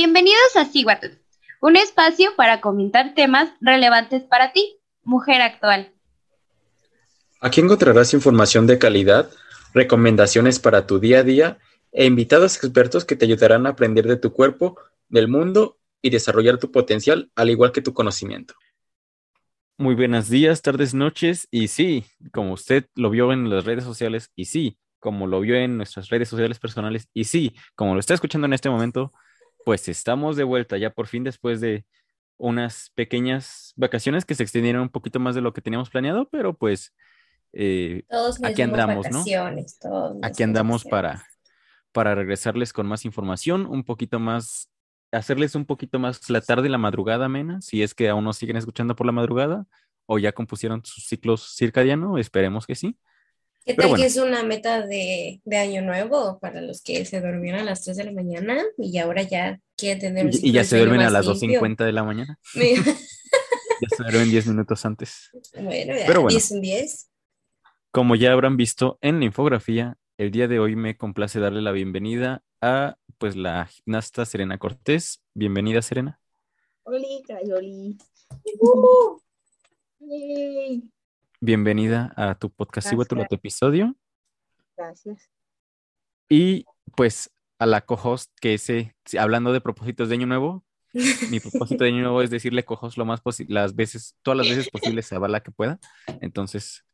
Bienvenidos a Siguatl, un espacio para comentar temas relevantes para ti, mujer actual. Aquí encontrarás información de calidad, recomendaciones para tu día a día e invitados expertos que te ayudarán a aprender de tu cuerpo, del mundo y desarrollar tu potencial, al igual que tu conocimiento. Muy buenos días, tardes, noches. Y sí, como usted lo vio en las redes sociales, y sí, como lo vio en nuestras redes sociales personales, y sí, como lo está escuchando en este momento, pues estamos de vuelta ya por fin después de unas pequeñas vacaciones que se extendieron un poquito más de lo que teníamos planeado, pero pues eh, aquí andamos, ¿no? Aquí andamos para, para regresarles con más información, un poquito más hacerles un poquito más la tarde y la madrugada menos, si es que aún nos siguen escuchando por la madrugada o ya compusieron sus ciclos circadiano, esperemos que sí. ¿Qué tal que es una meta de, año nuevo para los que se durmieron a las 3 de la mañana y ahora ya quieren tener un Y, ya se duermen a las 2.50 de la mañana. ya se duermen 10 minutos antes. Bueno, ya Pero 10 en 10. Como ya habrán visto en la infografía, el día de hoy me complace darle la bienvenida a pues la gimnasta Serena Cortés. Bienvenida, Serena. Hola, Cayoli. Bienvenida a tu podcast y a tu episodio. Gracias. Y pues a la co-host que ese, hablando de propósitos de año nuevo, mi propósito de año nuevo es decirle co lo más posible, las veces, todas las veces posibles, se la que pueda. Entonces,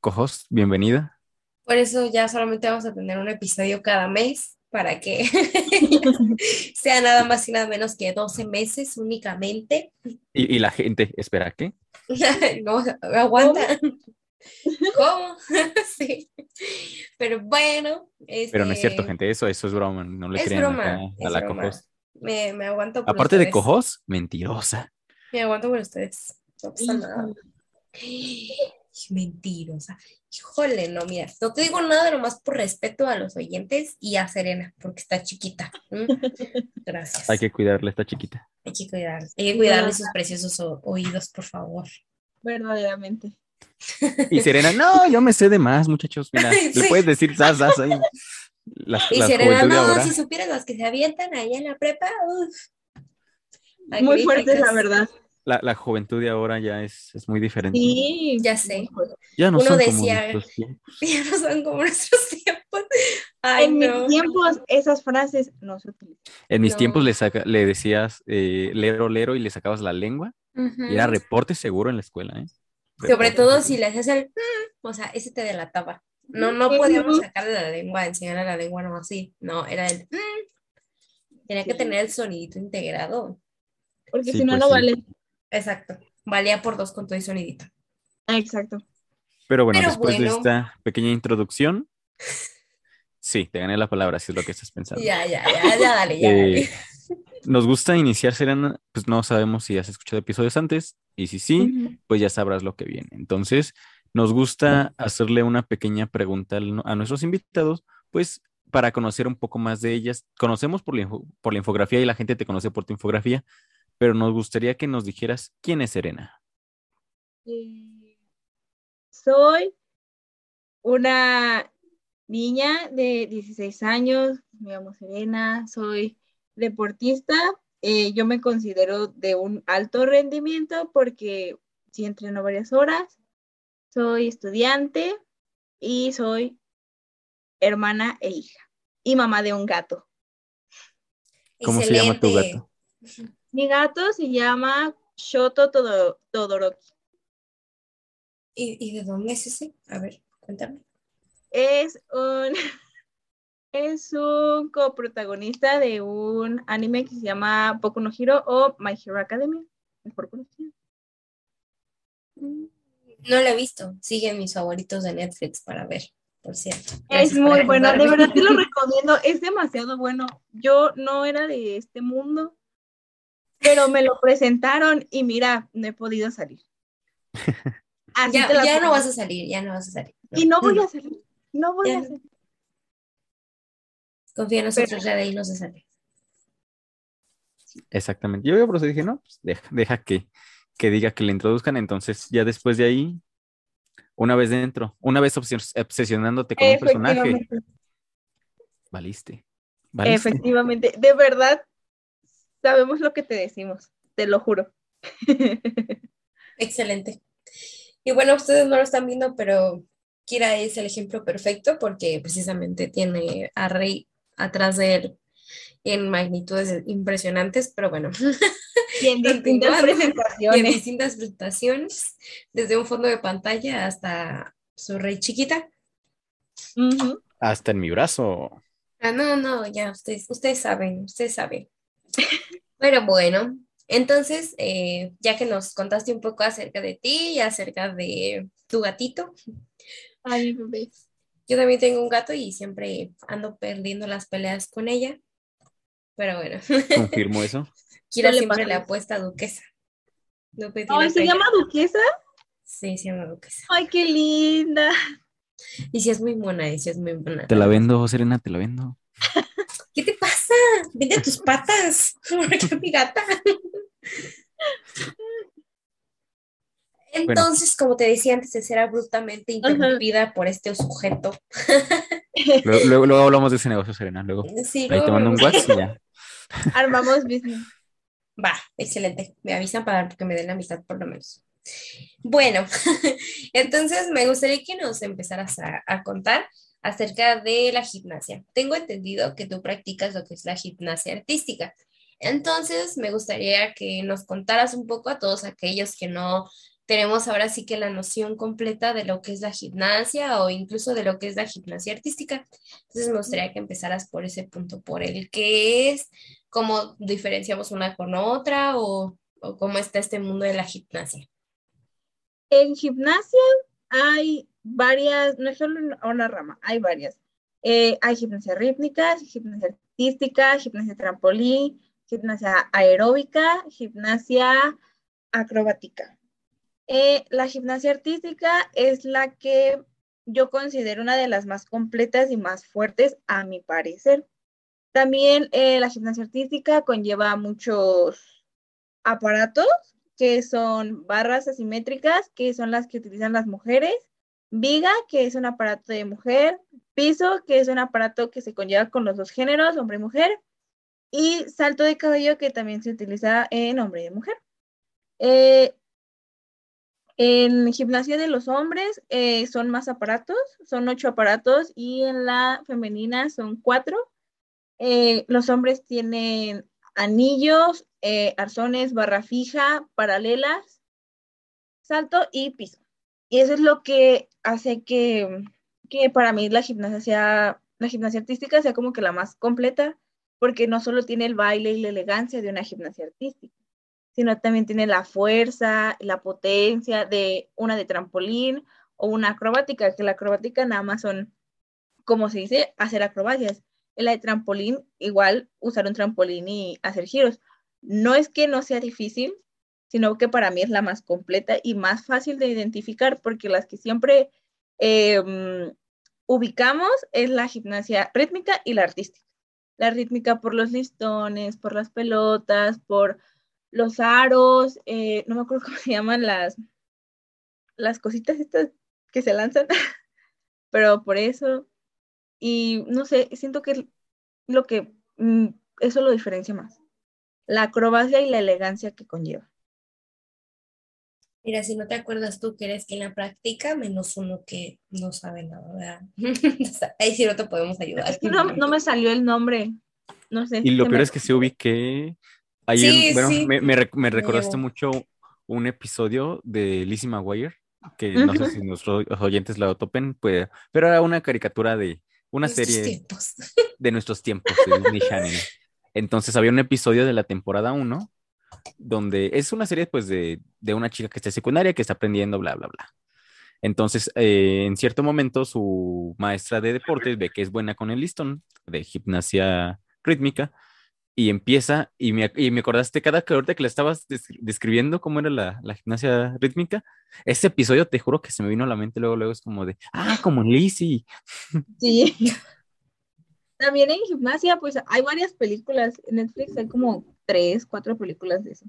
co bienvenida. Por eso ya solamente vamos a tener un episodio cada mes para que sea nada más y nada menos que 12 meses únicamente. ¿Y, la gente espera qué? no, aguanta. ¿Cómo? sí. Pero bueno. Pero no es cierto, este, gente, eso, eso es broma. No le crean a la cojos. Me, me aguanto. Por Aparte de cojos, mentirosa. Me aguanto por ustedes. No pasa nada. Mentirosa. Híjole, no, mira, no te digo nada nomás por respeto a los oyentes y a Serena, porque está chiquita. Gracias. Hay que cuidarle, está chiquita. Hay que cuidarle, hay que cuidarle sus preciosos oídos, por favor. Verdaderamente. Y Serena, no, yo me sé de más, muchachos. Mira, le puedes decir zas, zas ahí. y Serena, no, si supieras los que se avientan ahí en la prepa, uff. Muy fuerte, la verdad la, juventud de ahora ya es, muy diferente. Sí, ya sé. Ya no son decía, como nuestros tiempos. Ya no son como nuestros tiempos. en mis tiempos esas frases no se utilizan. En mis tiempos le, saca, le decías eh, lero, lero y le sacabas la lengua. Y era reporte seguro en la escuela. ¿eh? Sobre todo si le hacías el... Mm", o sea, ese te delataba. No, no podíamos sacarle la lengua, enseñarle la lengua, no así. No, era el... Mm". Tenía que tener el sonidito integrado. Porque si no, pues no vale. Exacto. Valía por dos con todo y sonidito. Exacto. Pero bueno, después de esta pequeña introducción, sí, te gané la palabra, si es lo que estás pensando. Ya, ya, ya, ya, dale, ya. Eh, nos gusta iniciar, Serena, pues no sabemos si has escuchado episodios antes, y si sí, pues ya sabrás lo que viene. Entonces, nos gusta hacerle una pequeña pregunta a nuestros invitados, pues para conocer un poco más de ellas. Conocemos por la, por la infografía y la gente te conoce por tu infografía, pero nos gustaría que nos dijeras quién es Serena. Eh, soy una niña de 16 años, me llamo Serena, soy deportista. Eh, yo me considero de un alto rendimiento porque sí entreno varias horas, soy estudiante y soy hermana e hija y mamá de un gato. ¿Cómo se llama tu gato? Mi gato se llama Shoto Todoroki. ¿Y, ¿Y, de dónde es ese? A ver, cuéntame. Es un, es un coprotagonista de un anime que se llama Boku no Hero o My Hero Academia, mejor conocido. Mm, no lo he visto. Sigue mis favoritos de Netflix para ver, por cierto. es muy bueno, de verdad te lo recomiendo. Es demasiado bueno. Yo no era de este mundo pero me lo presentaron y mira, no he podido salir. ya, no vas a salir, ya no vas a salir. Y no voy a salir, no voy a salir. Confía en nosotros, ya de ahí no se sale. Exactamente. Yo por eso dije, no, pues deja, que, que diga que le introduzcan, entonces ya después de ahí, una vez dentro, una vez obsesionándote con un personaje, valiste. Efectivamente, de verdad, sabemos lo que te decimos, te lo juro. Excelente. Y bueno, ustedes no lo están viendo, pero Kira es el ejemplo perfecto porque precisamente tiene a Rey atrás de él en magnitudes impresionantes, pero bueno. Y en distintas Continuando. Y en presentaciones. distintas presentaciones, desde un fondo de pantalla hasta su Rey chiquita. Hasta en mi brazo. Ah, no, no, ya, ustedes, ustedes saben, ustedes saben. Pero bueno, entonces, eh, ya que nos contaste un poco acerca de ti y acerca de tu gatito, Ay, bebé. yo también tengo un gato y siempre ando perdiendo las peleas con ella. Pero bueno, Confirmo eso. Suele siempre le apuesta a Duquesa. Ay, ¿se pelea. llama Duquesa? Sí, se llama Duquesa. Ay, qué linda. Y sí es muy buena, y sí es muy buena. Te la vendo, Serena, te la vendo. ¿Qué te pasa? Vende tus patas. Porque mi gata. Entonces, como te decía antes de ser abruptamente interrumpida por este sujeto. Luego, luego, luego hablamos de ese negocio, Serena. Luego. Sí, Ahí luego te mando un. WhatsApp y ya. Armamos business. Va, excelente. Me avisan para que me den la mitad por lo menos. Bueno, entonces me gustaría que nos empezaras a, a contar acerca de la gimnasia. Tengo entendido que tú practicas lo que es la gimnasia artística. Entonces, me gustaría que nos contaras un poco a todos aquellos que no tenemos ahora sí que la noción completa de lo que es la gimnasia o incluso de lo que es la gimnasia artística. Entonces, me gustaría que empezaras por ese punto, por el que es, cómo diferenciamos una con otra o, o cómo está este mundo de la gimnasia. En gimnasia hay varias, no es solo una- rama, hay varias. Eh, hay gimnasia rítmica, gimnasia artística, gimnasia trampolín, gimnasia aeróbica, gimnasia acrobática. Eh, la gimnasia artística es la que yo considero una de las más completas y más fuertes, a mi parecer. También eh, la gimnasia artística conlleva muchos aparatos que son barras asimétricas, que son las que utilizan las mujeres, viga, que es un aparato de mujer, piso, que es un aparato que se conlleva con los dos géneros, hombre y mujer, y salto de cabello, que también se utiliza en hombre y mujer. Eh, en gimnasia de los hombres eh, son más aparatos, son ocho aparatos, y en la femenina son cuatro. Eh, los hombres tienen anillos, eh, arzones, barra fija, paralelas, salto y piso. Y eso es lo que hace que, que para mí la gimnasia sea, la gimnasia artística sea como que la más completa, porque no solo tiene el baile y la elegancia de una gimnasia artística, sino también tiene la fuerza, la potencia de una de trampolín o una acrobática, que la acrobática nada más son, como se dice, hacer acrobacias. En la de trampolín, igual usar un trampolín y hacer giros. No es que no sea difícil, sino que para mí es la más completa y más fácil de identificar, porque las que siempre mm, ubicamos es la gimnasia rítmica y la artística. La rítmica por los listones, por las pelotas, por los aros, eh, no me acuerdo cómo se llaman las, las cositas estas que se lanzan, pero por eso, y no sé, siento que es lo que mm, eso lo diferencia más, la acrobacia y la elegancia que conlleva. Mira, si no te acuerdas tú que eres quien la practica, menos uno que no sabe nada, ¿verdad? Ahí sí no te podemos ayudar. Es que no, no me salió el nombre, no sé. Y lo peor me- es que se ubiqué. Sí, un- bueno, sí. me, me rec- me recordaste mucho un episodio de Lizzie McGuire, que no sé si nuestros oyentes la topen, pues, pero era una caricatura de una Estos serie tiempos. de nuestros tiempos de Disney Channel. Entonces había un episodio de la temporada 1 donde es una serie pues de, de una chica que está en secundaria, que está aprendiendo, bla, bla, bla. Entonces, eh, en cierto momento, su maestra de deportes ve que es buena con el listón de gimnasia rítmica y empieza, y me, y me acordaste cada que ahorita que la estabas des- describiendo cómo era la, la gimnasia rítmica, ese episodio te juro que se me vino a la mente luego, luego es como de, ah, como Lizzie. Sí. También en gimnasia, pues hay varias películas. En Netflix hay como tres, cuatro películas de eso.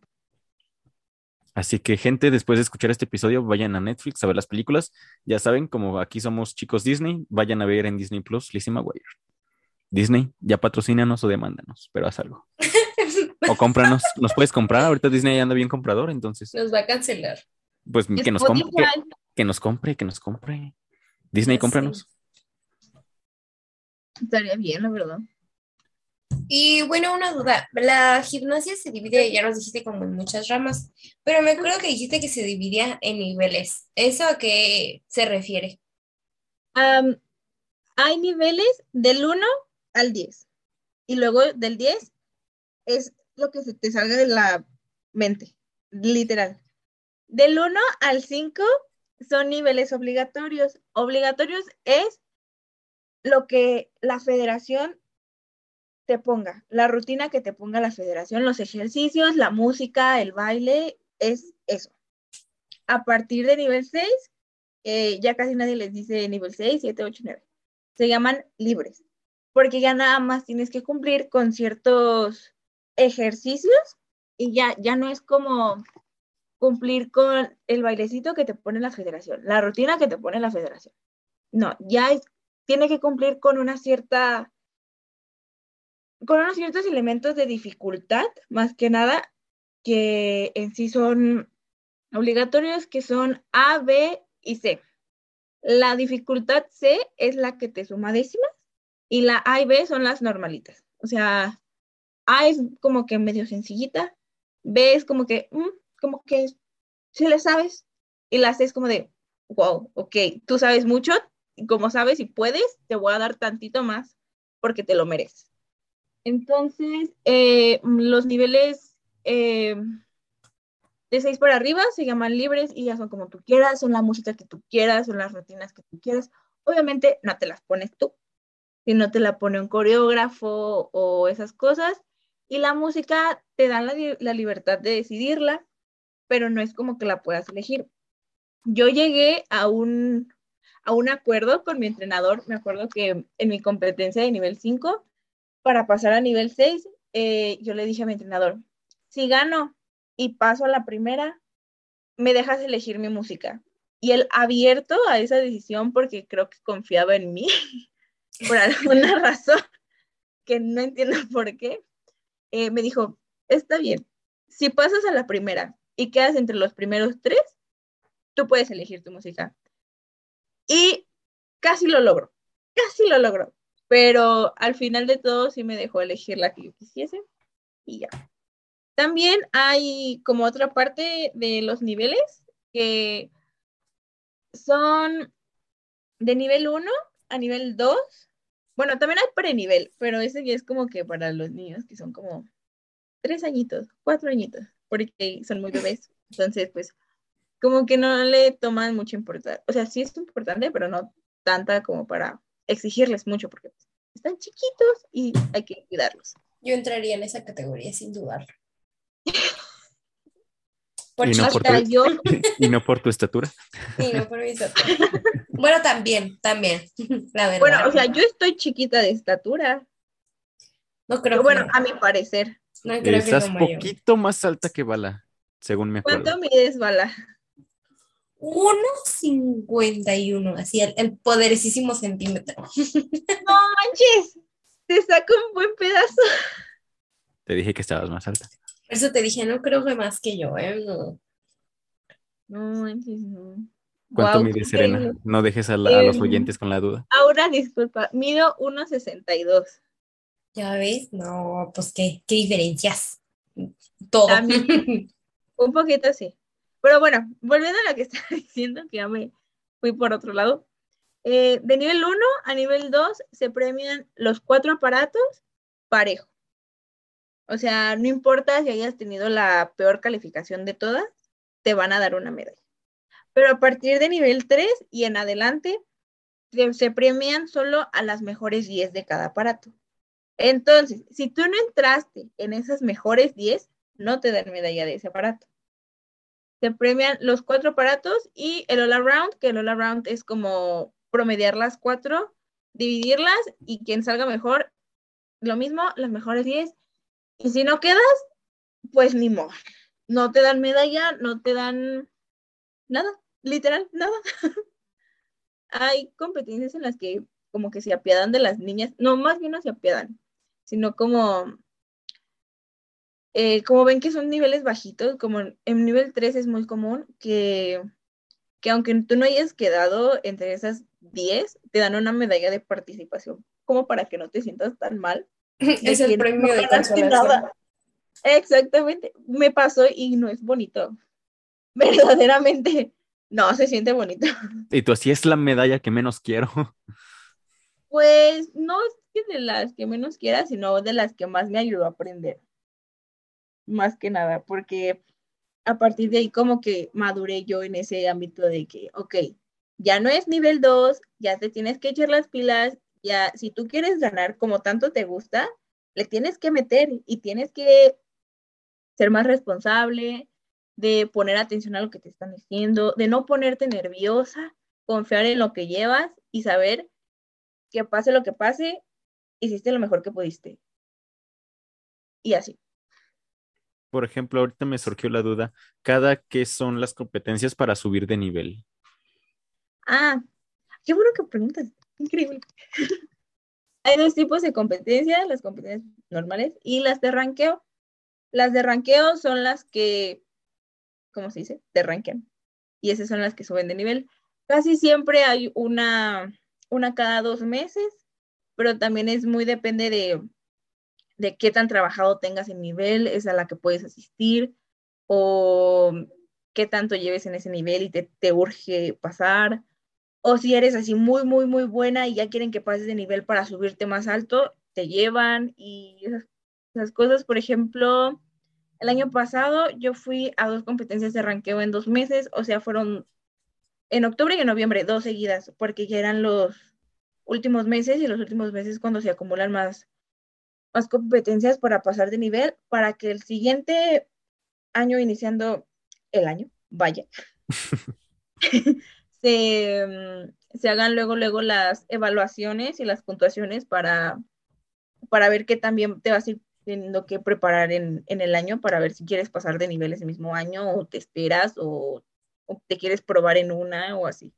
Así que, gente, después de escuchar este episodio, vayan a Netflix a ver las películas. Ya saben, como aquí somos chicos Disney, vayan a ver en Disney Plus Lizzie McGuire. Disney, ya patrocínanos o demándanos, pero haz algo. O cómpranos, nos puedes comprar. Ahorita Disney anda bien comprador, entonces, Nos va a cancelar. pues que nos compre, que, nos compre, que nos compre. Disney, cómpranos. Estaría bien, la verdad. Y bueno, una duda. La gimnasia se divide, ya nos dijiste, como en muchas ramas, pero me acuerdo que dijiste que se dividía en niveles. ¿Eso a qué se refiere? Hay niveles del 1 al 10. Y luego del 10 es lo que se te salga de la mente, literal. Del 1 al 5 son niveles obligatorios. Obligatorios es lo que la federación te ponga, la rutina que te ponga la federación, los ejercicios, la música, el baile, es eso. A partir de nivel 6, eh, ya casi nadie les dice nivel 6, 7, 8, 9. Se llaman libres, porque ya nada más tienes que cumplir con ciertos ejercicios y ya, ya no es como cumplir con el bailecito que te pone la federación, la rutina que te pone la federación. No, ya tiene que cumplir con una cierta, con unos ciertos elementos de dificultad, más que nada, que en sí son obligatorios, que son A, B y C. La dificultad C es la que te suma décimas y la A y B son las normalitas. O sea, A es como que medio sencillita, B es como que, mm, como que si le sabes, y la C es como de, wow, ok, tú sabes mucho, y como sabes y puedes, te voy a dar tantito más porque te lo mereces. Entonces, eh, los niveles eh, de 6 para arriba se llaman libres y ya son como tú quieras, son la música que tú quieras, son las rutinas que tú quieras. Obviamente no te las pones tú, sino te la pone un coreógrafo o esas cosas. Y la música te da la, la libertad de decidirla, pero no es como que la puedas elegir. Yo llegué a un, a un acuerdo con mi entrenador, me acuerdo que en mi competencia de nivel 5, para pasar a nivel 6, eh, yo le dije a mi entrenador, si gano y paso a la primera, me dejas elegir mi música. Y él abierto a esa decisión porque creo que confiaba en mí, por alguna razón que no entiendo por qué, eh, me dijo, está bien, si pasas a la primera y quedas entre los primeros tres, tú puedes elegir tu música. Y casi lo logro, casi lo logro, pero al final de todo sí me dejó elegir la que yo quisiese y ya. También hay como otra parte de los niveles que son de nivel 1 a nivel 2. Bueno, también hay prenivel, pero ese es como que para los niños que son como tres añitos, cuatro añitos, porque son muy bebés. Entonces, pues, como que no le toman mucha importancia. O sea, sí es importante, pero no tanta como para exigirles mucho, porque están chiquitos y hay que cuidarlos. Yo entraría en esa categoría sin dudarlo. Por Y no por tu- yo, y no por tu estatura. y no por mi estatura. Bueno, también, también, la verdad. bueno, o sea, yo estoy chiquita de estatura, no creo pero bueno, que, a mi parecer. no creo que Estás yo. poquito más alta que Bala, según me acuerdo. ¿Cuánto mides, Bala? 1.51, así el, el poderosísimo centímetro. No manches, te saco un buen pedazo. Te dije que estabas más alta. Por eso te dije, no creo que más que yo, ¿eh? No. No manches, no. ¿Cuánto mides, qué Serena? No dejes a, la- a los oyentes con la duda. Ahora, disculpa, mido 1.62. ¿Ya ves? No, pues qué, qué diferencias. Todo. También. Un poquito sí. Pero bueno, volviendo a lo que estaba diciendo, que ya me fui por otro lado. Eh, de nivel 1 a nivel 2 se premian los cuatro aparatos parejo. O sea, no importa si hayas tenido la peor calificación de todas, te van a dar una medalla. Pero a partir de nivel 3 y en adelante, se, premian solo a las mejores 10 de cada aparato. Entonces, si tú no entraste en esas mejores 10, no te dan medalla de ese aparato. Se premian los cuatro aparatos y el all around, que el all around es como promediar las cuatro, dividirlas y quien salga mejor, lo mismo, las mejores 10. Y si no quedas, pues ni modo. No te dan medalla, no te dan nada, literal, nada. Hay competencias en las que como que se apiadan de las niñas, no, más bien no se apiadan, sino como eh, como ven que son niveles bajitos, como en, nivel 3 es muy común que, que aunque tú no hayas quedado entre esas 10, te dan una medalla de participación, como para que no te sientas tan mal. Es el premio de consolación. nada. Exactamente, me pasó y no es bonito. Verdaderamente, no se siente bonito. Y tú así es la medalla que menos quiero. Pues no es que de las que menos quiera, sino de las que más me ayudó a aprender. Más que nada, porque a partir de ahí como que maduré yo en ese ámbito de que, ok, ya no es nivel 2, ya te tienes que echar las pilas, ya si tú quieres ganar como tanto te gusta, le tienes que meter y tienes que ser más responsable, de poner atención a lo que te están diciendo, de no ponerte nerviosa, confiar en lo que llevas y saber que pase lo que pase, hiciste lo mejor que pudiste. Y así. Por ejemplo, ahorita me surgió la duda, ¿cada qué son las competencias para subir de nivel? Ah, qué bueno que preguntas. Increíble. Hay dos tipos de competencias, las competencias normales y las de ranqueo. Las de ranqueo son las que, ¿cómo se dice? Te rankean. Y esas son las que suben de nivel. Casi siempre hay una, una cada dos meses, pero también es muy depende de, de qué tan trabajado tengas el nivel, es a la que puedes asistir, o qué tanto lleves en ese nivel y te, te urge pasar, o si eres así muy, muy, muy buena y ya quieren que pases de nivel para subirte más alto, te llevan y esas, esas cosas. Por ejemplo, el año pasado yo fui a dos competencias de ranqueo en dos meses, o sea, fueron en octubre y en noviembre, dos seguidas, porque ya eran los últimos meses y los últimos meses cuando se acumulan más, más competencias para pasar de nivel, para que el siguiente año, iniciando el año, vaya, se, mm, se hagan luego, luego las evaluaciones y las puntuaciones para, para ver qué también te vas a ir teniendo que preparar en, en el año para ver si quieres pasar de nivel ese mismo año o te esperas o, o te quieres probar en una o así.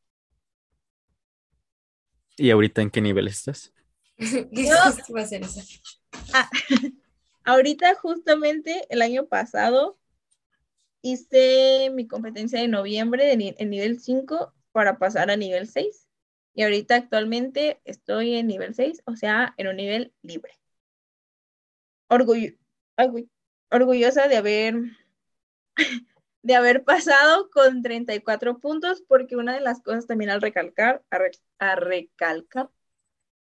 ¿Y ahorita en qué nivel estás? ¿Qué va a ser eso? Ah, ahorita justamente el año pasado hice mi competencia de noviembre en nivel 5 para pasar a nivel 6. Y ahorita actualmente estoy en nivel 6, o sea, en un nivel libre. Orgullo, orgullosa de haber de haber pasado con 34 puntos, porque una de las cosas también al recalcar, a, a recalcar,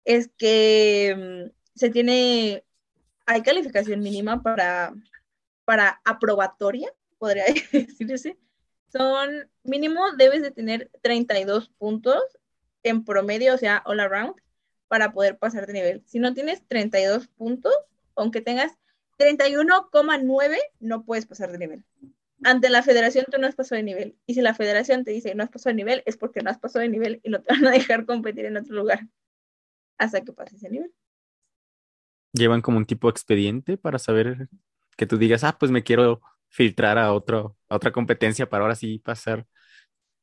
es que mm, se tiene, hay calificación mínima para, para aprobatoria, podría decirse. Son mínimo, debes de tener 32 puntos en promedio, o sea, all around, para poder pasar de nivel. Si no tienes 32 puntos, aunque tengas 31,9, no puedes pasar de nivel. Ante la federación tú no has pasado de nivel. Y si la federación te dice no has pasado de nivel, es porque no has pasado de nivel y no te van a dejar competir en otro lugar hasta que pases de nivel. ¿Llevan como un tipo de expediente para saber que tú digas, ah, pues me quiero filtrar a, otro, otra competencia para ahora sí pasar?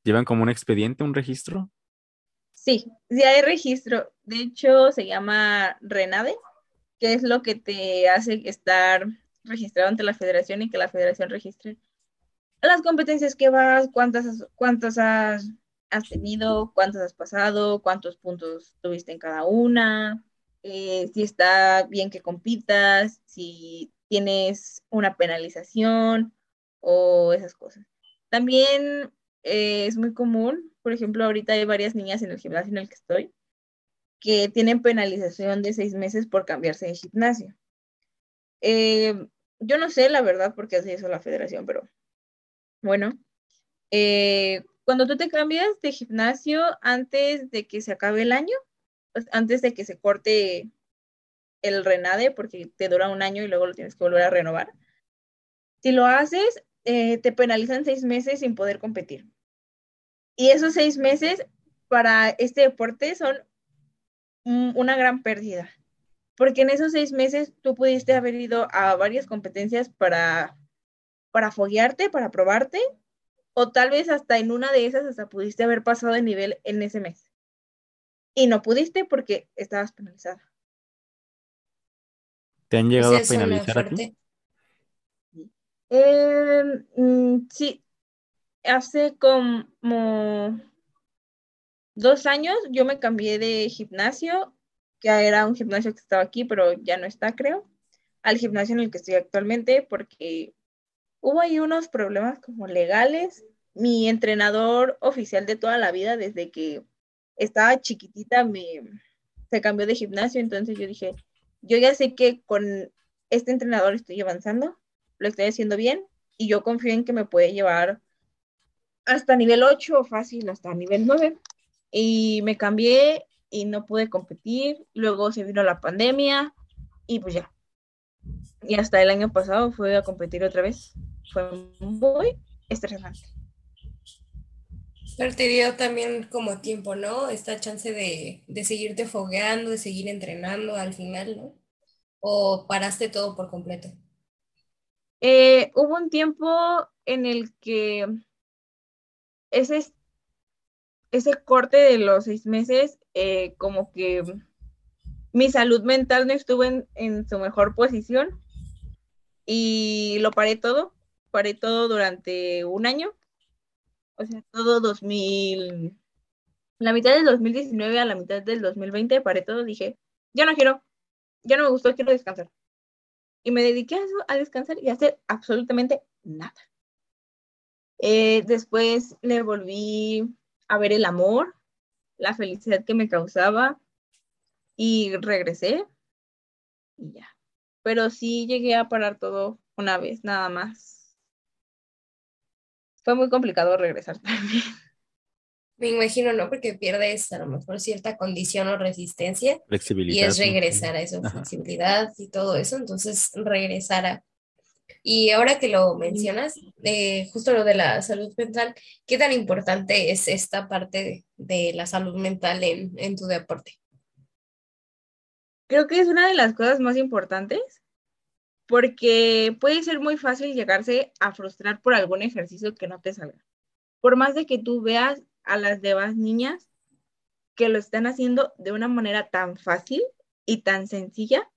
¿Llevan como un expediente, un registro? Sí, sí hay registro. De hecho, se llama RENADE, que es lo que te hace estar registrado ante la federación y que la federación registre las competencias que vas, cuántas, cuántas has, has tenido, cuántas has pasado, cuántos puntos tuviste en cada una, eh, si está bien que compitas, si tienes una penalización o esas cosas. También eh, es muy común, por ejemplo, ahorita hay varias niñas en el gimnasio en el que estoy que tienen penalización de seis meses por cambiarse de gimnasio. Eh, yo no sé la verdad por qué hace eso la federación, pero bueno, eh, cuando tú te cambias de gimnasio antes de que se acabe el año, pues, antes de que se corte el renade, porque te dura un año y luego lo tienes que volver a renovar, si lo haces, eh, te penalizan seis meses sin poder competir. Y esos seis meses para este deporte son una gran pérdida, porque en esos seis meses tú pudiste haber ido a varias competencias para, para foguearte, para probarte, o tal vez hasta en una de esas hasta pudiste haber pasado de nivel en ese mes. Y no pudiste porque estabas penalizada. ¿Te han llegado a penalizar a ti? Eh, mm, sí, hace como dos años yo me cambié de gimnasio, que era un gimnasio que estaba aquí, pero ya no está, creo, al gimnasio en el que estoy actualmente, porque hubo ahí unos problemas como legales. Mi entrenador oficial de toda la vida, desde que estaba chiquitita, me, se cambió de gimnasio, entonces yo dije, yo ya sé que con este entrenador estoy avanzando, lo estoy haciendo bien y yo confío en que me puede llevar hasta nivel 8 o fácil, hasta nivel 9. Y me cambié y no pude competir. Luego se vino la pandemia y pues ya. Y hasta el año pasado fui a competir otra vez. Fue muy estresante. Pero te dio también como tiempo, ¿no? Esta chance de, de seguirte fogueando, de seguir entrenando al final, ¿no? ¿O paraste todo por completo? Eh, hubo un tiempo en el que ese, ese corte de los seis meses, eh, como que mi salud mental no estuvo en, en su mejor posición y lo paré todo, paré todo durante un año, o sea, todo 2000, la mitad del 2019 a la mitad del 2020 paré todo, dije, ya no quiero, ya no me gustó, quiero descansar. Y me dediqué a eso, a descansar y a hacer absolutamente nada. Eh, después le volví a ver el amor, la felicidad que me causaba y regresé y ya. Pero sí llegué a parar todo una vez, nada más. Fue muy complicado regresar también. Me imagino, ¿no? Porque pierdes a lo mejor cierta condición o resistencia. Flexibilidad. Y es ¿no? regresar a eso, Ajá. flexibilidad y todo eso. Entonces, regresar a... Y ahora que lo mencionas, eh, justo lo de la salud mental, ¿qué tan importante es esta parte de, de la salud mental en, en tu deporte? Creo que es una de las cosas más importantes porque puede ser muy fácil llegarse a frustrar por algún ejercicio que no te salga. Por más de que tú veas a las demás niñas que lo están haciendo de una manera tan fácil y tan sencilla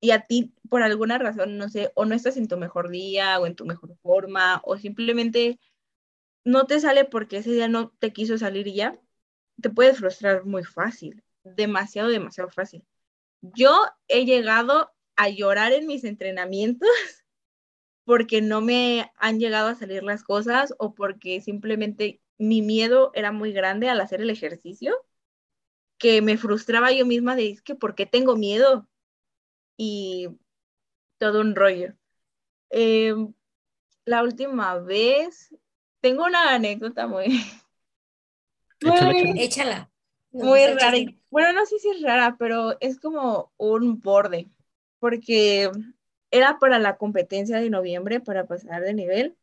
y a ti por alguna razón, no sé, o no estás en tu mejor día o en tu mejor forma o simplemente no te sale porque ese día no te quiso salir ya, te puedes frustrar muy fácil, demasiado, demasiado fácil. Yo he llegado a llorar en mis entrenamientos porque no me han llegado a salir las cosas o porque simplemente mi miedo era muy grande al hacer el ejercicio, que me frustraba yo misma de, es que, ¿por qué tengo miedo? Y todo un rollo. Eh, la última vez, tengo una anécdota muy, Échala, muy, échala. Muy el rara. Bueno, no sé si es rara, pero es como un borde, porque era para la competencia de noviembre para pasar de nivel.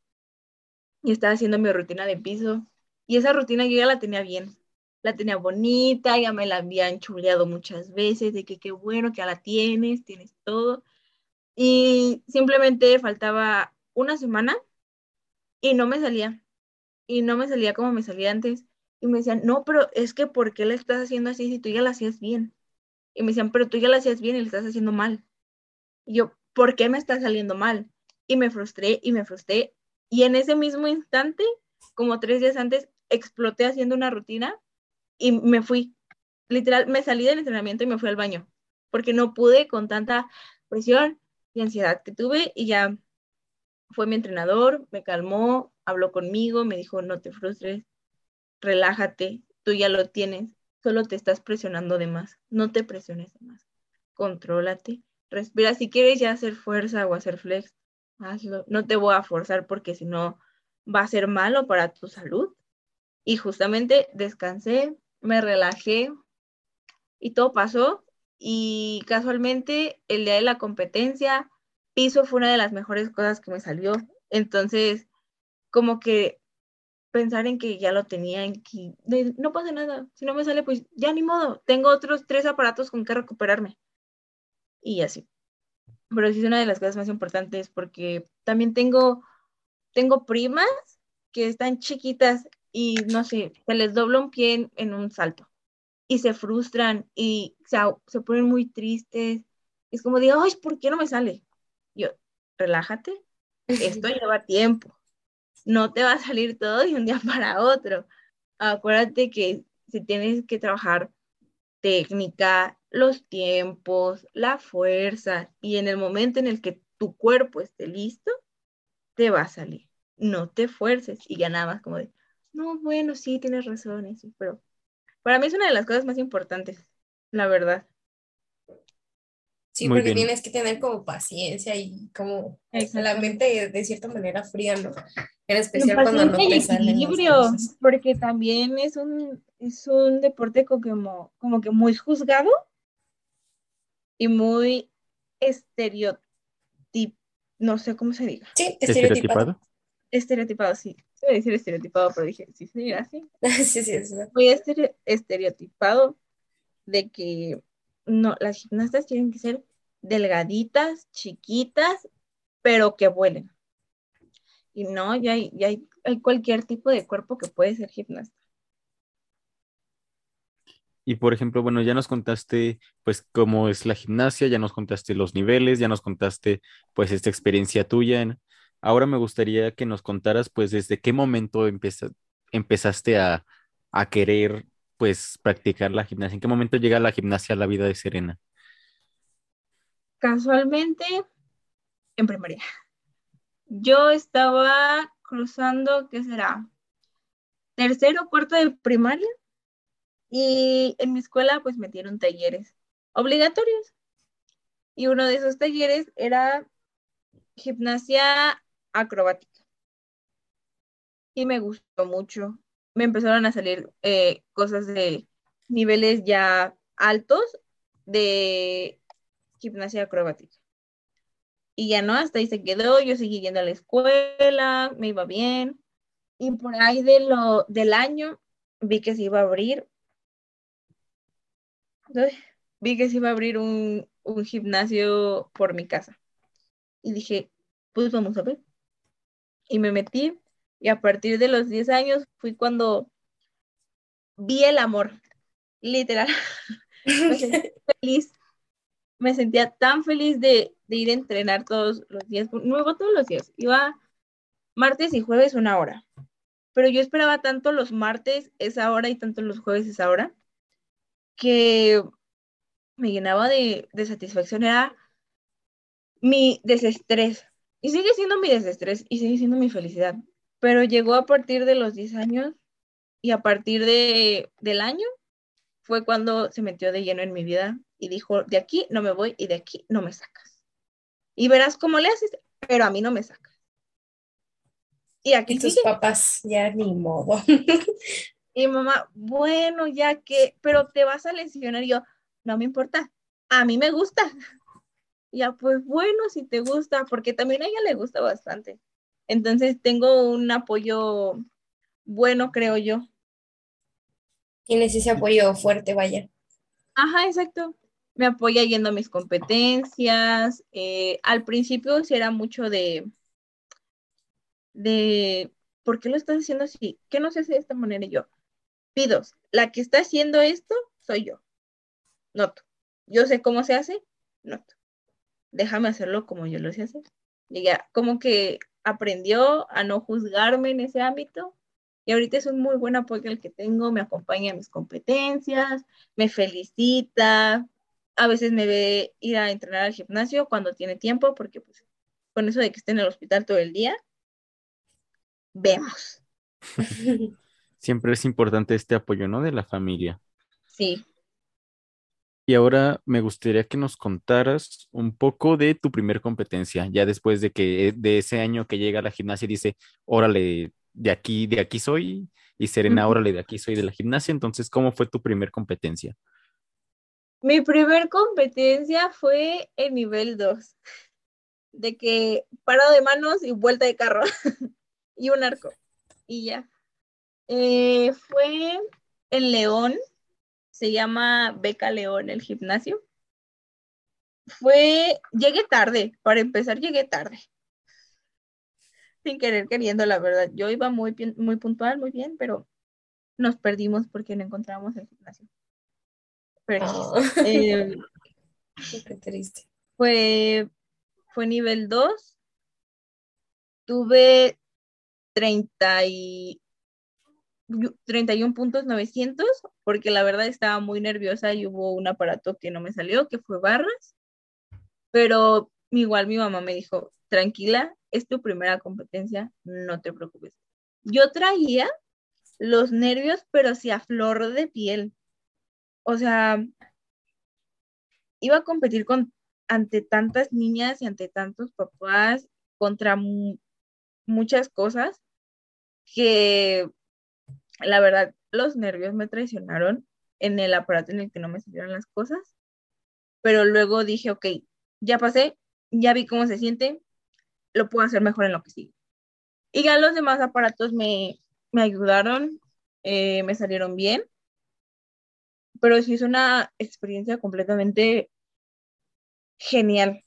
Y estaba haciendo mi rutina de piso. Y esa rutina yo ya la tenía bien, la tenía bonita, ya me la habían chuleado muchas veces de que qué bueno que ya la tienes, tienes todo. Y simplemente faltaba una semana y no me salía. Y no me salía como me salía antes. Y me decían, no, pero es que ¿por qué la estás haciendo así si tú ya la hacías bien? Y me decían, pero tú ya la hacías bien y la estás haciendo mal. Yo, ¿por qué me está saliendo mal? Y me frustré y me frustré. Y en ese mismo instante, como tres días antes, exploté haciendo una rutina y me fui. Literal, me salí del entrenamiento y me fui al baño, porque no pude con tanta presión y ansiedad que tuve y ya fue mi entrenador, me calmó, habló conmigo, me dijo, no te frustres, relájate, tú ya lo tienes, solo te estás presionando de más, no te presiones de más, contrólate, respira, si quieres ya hacer fuerza o hacer flex, hazlo, no te voy a forzar porque si no va a ser malo para tu salud. Y justamente descansé, me relajé y todo pasó y casualmente el día de la competencia, piso fue una de las mejores cosas que me salió. Entonces, como que pensar en que ya lo tenía, en que no pasa nada, si no me sale, pues ya ni modo, tengo otros tres aparatos con que recuperarme. Y así. Pero sí es una de las cosas más importantes porque también tengo, tengo primas que están chiquitas y no sé, se les dobla un pie en, en un salto y se frustran y se, se ponen muy tristes. Es como de, ay, ¿por qué no me sale? Yo, relájate, Esto lleva tiempo. No te va a salir todo de un día para otro. Acuérdate que si tienes que trabajar técnica, los tiempos, la fuerza y en el momento en el que tu cuerpo esté listo, te va a salir. No te fuerces y ya nada más como de, no, bueno, sí, tienes razón, sí, pero para mí es una de las cosas más importantes, la verdad. Sí, Muy porque bien. tienes que tener como paciencia y como la mente de cierta manera fría, ¿no? En especial cuando no te salen las cosas. porque también es un, es un deporte co- como, como que muy juzgado y muy estereotip, no sé cómo se diga, Sí, estereotipado. ¿Estereotipado? sí, iba a decir estereotipado, pero dije, sí, sí, así, Sí, sí, es verdad. muy estere- estereotipado de que no, las gimnastas tienen que ser delgaditas, chiquitas, pero que vuelen. Y no, ya hay, ya hay, hay cualquier tipo de cuerpo que puede ser gimnasta. Y por ejemplo, bueno, ya nos contaste pues cómo es la gimnasia, ya nos contaste los niveles, ya nos contaste pues esta experiencia tuya. Ahora me gustaría que nos contaras pues desde qué momento empeza- empezaste a, a querer pues practicar la gimnasia, en qué momento llega la gimnasia a la vida de Serena. Casualmente, en primaria. Yo estaba cruzando, ¿qué será? Tercero cuarto de primaria. Y en mi escuela pues metieron talleres obligatorios. Y uno de esos talleres era gimnasia acrobática. Y me gustó mucho. Me empezaron a salir eh, cosas de niveles ya altos de gimnasia acrobática. Y ya no, hasta ahí se quedó, yo seguí yendo a la escuela, me iba bien. Y por ahí de lo, del año vi que se iba a abrir, vi que se iba a abrir un, un gimnasio por mi casa. Y dije, pues vamos a ver. Y me metí y a partir de los 10 años fui cuando vi el amor, literal. Me feliz me sentía tan feliz de, de ir a entrenar todos los días, iba todos los días, iba martes y jueves una hora, pero yo esperaba tanto los martes esa hora y tanto los jueves esa hora, que me llenaba de, de satisfacción, era mi desestrés, y sigue siendo mi desestrés y sigue siendo mi felicidad, pero llegó a partir de los 10 años y a partir de, del año fue cuando se metió de lleno en mi vida y dijo, de aquí no me voy y de aquí no me sacas. Y verás cómo le haces, pero a mí no me sacas. Y aquí Y tus sigue. papás, ya ni modo. Y mamá, bueno, ya que, pero te vas a lesionar. Y yo, no me importa, a mí me gusta. Y ya, pues bueno, si te gusta, porque también a ella le gusta bastante. Entonces tengo un apoyo bueno, creo yo. Tienes ese apoyo fuerte, vaya. Ajá, exacto. Me apoya yendo a mis competencias. eh, al principio sí era mucho de, de, ¿por qué lo estás haciendo así? ¿Qué no se hace de esta manera? Y yo, pidos, la que está haciendo esto soy yo. No tú. Yo sé cómo se hace, no tú. Déjame hacerlo como yo lo sé hacer. Y ya, como que aprendió a no juzgarme en ese ámbito. Y ahorita es un muy buen apoyo el que tengo, me acompaña a mis competencias, me felicita, a veces me ve ir a entrenar al gimnasio cuando tiene tiempo, porque pues con eso de que esté en el hospital todo el día, vemos. Siempre es importante este apoyo, ¿no? De la familia. Sí, Y ahora me gustaría que nos contaras un poco de tu primer competencia, ya después de que de ese año que llega a la gimnasia y dice, órale, de aquí, de aquí soy, y Serena, órale, de aquí soy de la gimnasia. Entonces, ¿cómo fue tu primer competencia? mi primer competencia fue en nivel 2, de que parado de manos y vuelta de carro, y un arco, y ya. Eh, fue en León, se llama Beca León el gimnasio. Fue, llegué tarde, para empezar llegué tarde. Sin querer queriendo, la verdad. Yo iba muy, bien- muy puntual, muy bien, pero nos perdimos porque no encontramos el gimnasio. Pero, Oh, eh, qué triste. fue, fue nivel 2 tuve 30 y 31 puntos 900 porque la verdad estaba muy nerviosa y hubo un aparato que no me salió, que fue barras, pero igual mi mamá me dijo, tranquila, es tu primera competencia, no te preocupes. Yo traía los nervios, pero sí a flor de piel. O sea, iba a competir con ante tantas niñas y ante tantos papás contra muchas cosas que la verdad los nervios me traicionaron en el aparato en el que no me salieron las cosas, pero luego dije, ok, ya pasé, ya vi cómo se siente, lo puedo hacer mejor en lo que sigue. Y ya los demás aparatos me, me ayudaron, eh, me salieron bien, pero sí es una experiencia completamente genial.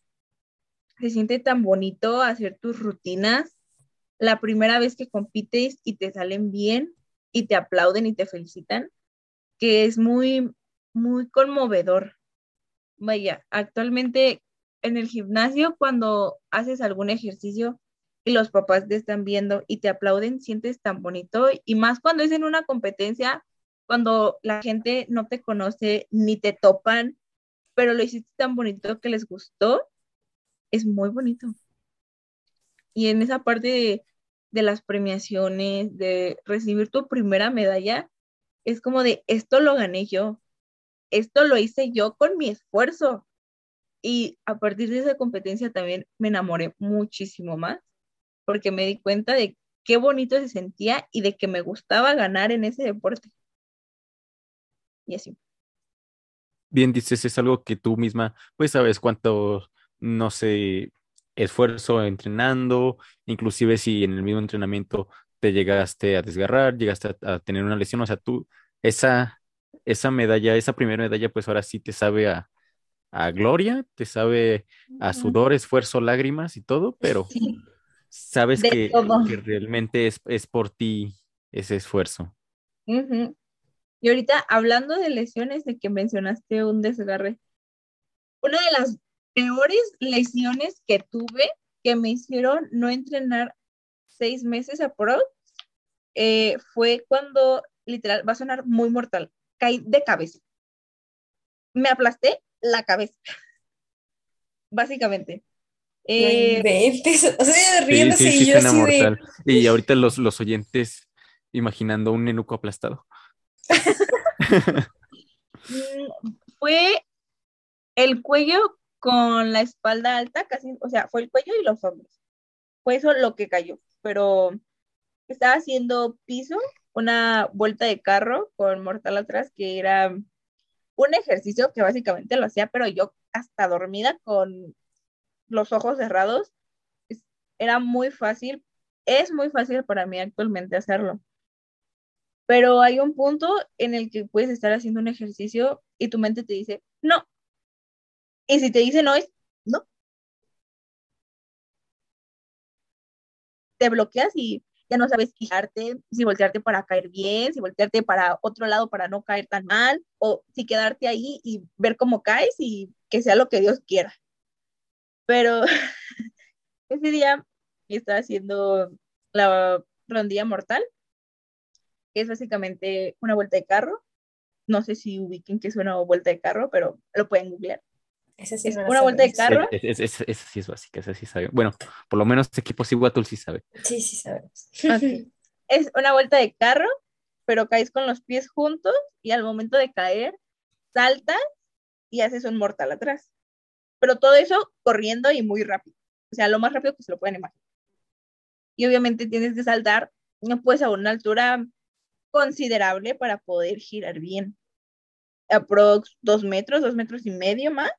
Se siente tan bonito hacer tus rutinas. La primera vez que compites y te salen bien y te aplauden y te felicitan, que es muy, muy conmovedor. Vaya, actualmente en el gimnasio, cuando haces algún ejercicio y los papás te están viendo y te aplauden, sientes tan bonito. Y más cuando es en una competencia, cuando la gente no te conoce ni te topan pero lo hiciste tan bonito que les gustó, es muy bonito. Y en esa parte de, de las premiaciones, de recibir tu primera medalla, es como de, esto lo gané yo, esto lo hice yo con mi esfuerzo. Y a partir de esa competencia también me enamoré muchísimo más, porque me di cuenta de qué bonito se sentía y de que me gustaba ganar en ese deporte. Y así bien dices, es algo que tú misma, pues sabes cuánto, no sé, esfuerzo entrenando, inclusive si en el mismo entrenamiento te llegaste a desgarrar, llegaste a, tener una lesión, o sea, tú, esa, esa medalla, esa primera medalla, pues ahora sí te sabe a, gloria, te sabe a sudor, esfuerzo, lágrimas y todo, pero sabes que, realmente es, es, por ti ese esfuerzo. Y ahorita, hablando de lesiones, de que mencionaste un desgarre, una de las peores lesiones que tuve que me hicieron no entrenar seis meses a pro eh, fue cuando, literal, va a sonar muy mortal, caí de cabeza. Me aplasté la cabeza, básicamente. Eh, o sea, riéndose y yo Y ahorita los, los oyentes imaginando un nenuco aplastado. Mm, fue el cuello con la espalda alta, casi, o sea, fue el cuello y los hombros. Fue eso lo que cayó, pero estaba haciendo piso, una vuelta de carro con mortal atrás, que era un ejercicio que básicamente lo hacía, pero yo hasta dormida con los ojos cerrados. Era muy fácil, es muy fácil para mí actualmente hacerlo pero hay un punto en el que puedes estar haciendo un ejercicio y tu mente te dice, no. Y si te dice no, es no. Te bloqueas y ya no sabes fijarte, si voltearte para caer bien, si voltearte para otro lado para no caer tan mal, o si quedarte ahí y ver cómo caes y que sea lo que Dios quiera. Pero ese día estaba haciendo la rondilla mortal es básicamente una vuelta de carro. No sé si ubiquen que es una vuelta de carro, pero lo pueden googlear. Esa sí es una vuelta de carro. Esa sí es básica, esa sí sabe. Bueno, por lo menos este equipo Iguatul sí sabe. Sí, sí sabemos. Es una vuelta de carro, pero caes con los pies juntos y al momento de caer, saltas y haces un mortal atrás. Pero todo eso corriendo y muy rápido. O sea, lo más rápido que se lo pueden imaginar. Y obviamente tienes que saltar, no puedes a una altura considerable para poder girar bien. Aprox dos metros, dos metros y medio más.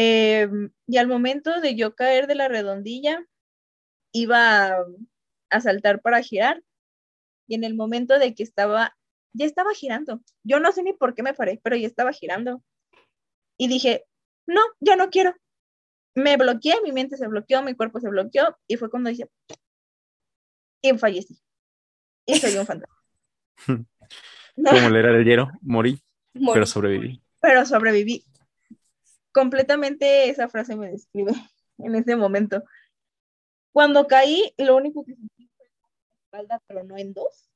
Em, y al momento de yo caer de la redondilla, iba a, saltar para girar. Y en el momento de que estaba, ya estaba girando. Yo no sé ni por qué me paré, pero ya estaba girando. Y dije, no, ya no quiero. Me bloqueé, mi mente se bloqueó, mi cuerpo se bloqueó y fue cuando dije, y fallecí y soy un fantasma. Como le era el hielo, morí, pero sobreviví. Pero sobreviví. Completamente esa frase me describe en ese momento. Cuando caí, lo único que sentí fue la espalda, pero no en dos.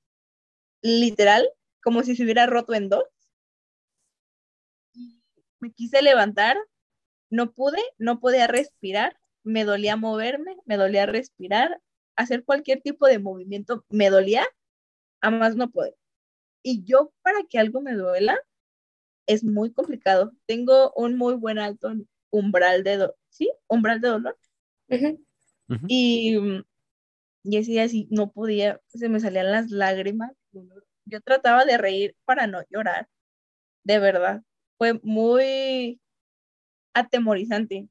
Literal, como si se hubiera roto en dos. Me quise levantar, no pude, no podía respirar, me dolía moverme, me dolía respirar, hacer cualquier tipo de movimiento me dolía, a más no poder. Y yo para que algo me duela es muy complicado. Tengo un muy buen alto umbral de dolor, ¿sí? Umbral de dolor. Y, y ese día sí no podía, se me salían las lágrimas. Yo trataba de reír para no llorar, de verdad. Fue muy atemorizante.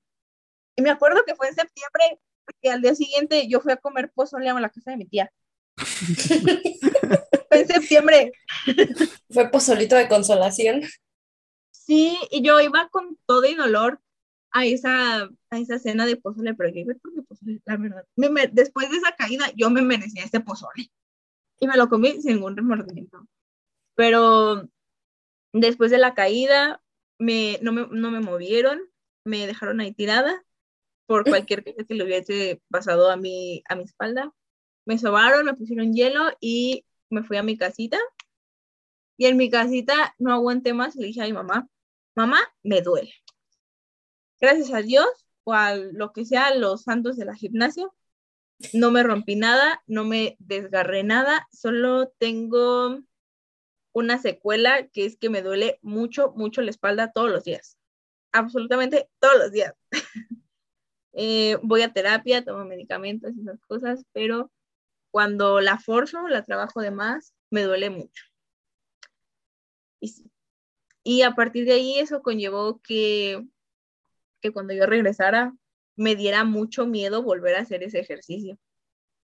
Y me acuerdo que fue en septiembre, porque al día siguiente yo fui a comer pozole a la casa de mi tía. fue en septiembre. Fue pozolito de consolación. Sí, y yo iba con todo y dolor a esa, a esa cena de pozole, pero yo porque pozole, la verdad, después de esa caída yo me merecía ese pozole. Y me lo comí sin ningún remordimiento. Pero después de la caída, me, no, me, no me movieron, me dejaron ahí tirada por cualquier cosa que le hubiese pasado a mi, a mi espalda. Me sobaron, me pusieron hielo y me fui a mi casita. Y en mi casita no aguanté más y le dije a mi mamá, mamá, me duele. Gracias a Dios o a lo que sea, los santos de la gimnasia, no me rompí nada, no me desgarré nada, solo tengo una secuela que es que me duele mucho, mucho la espalda todos los días. Absolutamente todos los días. Eh, voy a terapia, tomo medicamentos y esas cosas, pero cuando la forzo, la trabajo de más, me duele mucho. Y, y a partir de ahí eso conllevó que, que cuando yo regresara me diera mucho miedo volver a hacer ese ejercicio.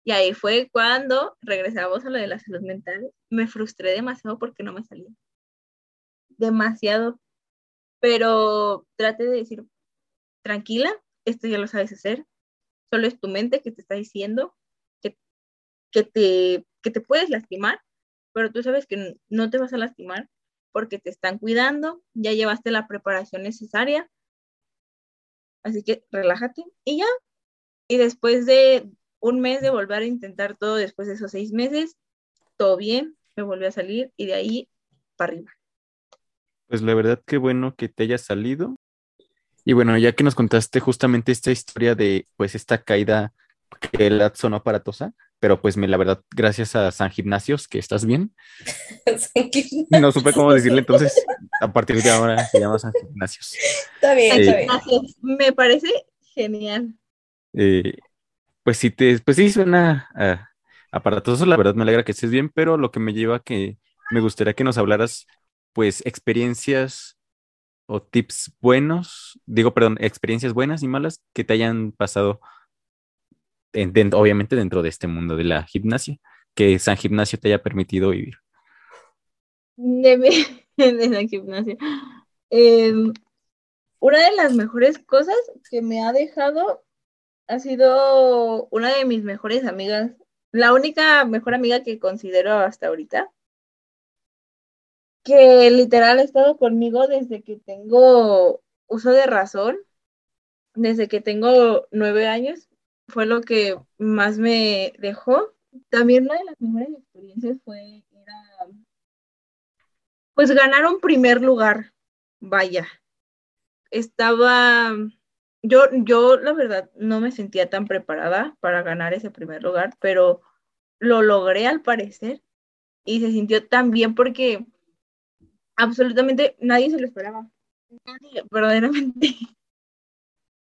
Y ahí fue cuando regresamos a lo de la salud mental. Me frustré demasiado porque no me salía. Demasiado. Pero traté de decir, tranquila, esto ya lo sabes hacer. Solo es tu mente que te está diciendo que, que, te, que te puedes lastimar, pero tú sabes que no te vas a lastimar porque te están cuidando, ya llevaste la preparación necesaria. Así que relájate y ya. Y después de un mes de volver a intentar todo, después de esos seis meses, todo bien, me volví a salir y de ahí para arriba. Pues la verdad que bueno que te haya salido. Y bueno, ya que nos contaste justamente esta historia de pues esta caída que la sonó aparatosa, pero pues me la verdad, gracias a San Gimnasios, que estás bien. no supe cómo decirle, entonces a partir de ahora se llama San Gimnasios. Está bien, está bien. Me parece genial. Eh, pues sí, te, pues sí suena uh, aparatoso, la verdad me alegra que estés bien, pero lo que me lleva a que me gustaría que nos hablaras pues experiencias o tips buenos, digo, perdón, experiencias buenas y malas que te hayan pasado, obviamente dentro de este mundo de la gimnasia, que San Gimnasio te haya permitido vivir? De. Em, una de las mejores cosas que me ha dejado ha sido una de mis mejores amigas, la única mejor amiga que considero hasta ahorita, que literal ha estado conmigo desde que tengo uso de razón, desde que tengo nueve años, fue lo que más me dejó. También una de las mejores experiencias fue pues ganar un primer lugar, vaya. Estaba, yo, yo la verdad no me sentía tan preparada para ganar ese primer lugar, pero lo logré al parecer y se sintió tan bien porque absolutamente nadie se lo esperaba. Nadie, verdaderamente.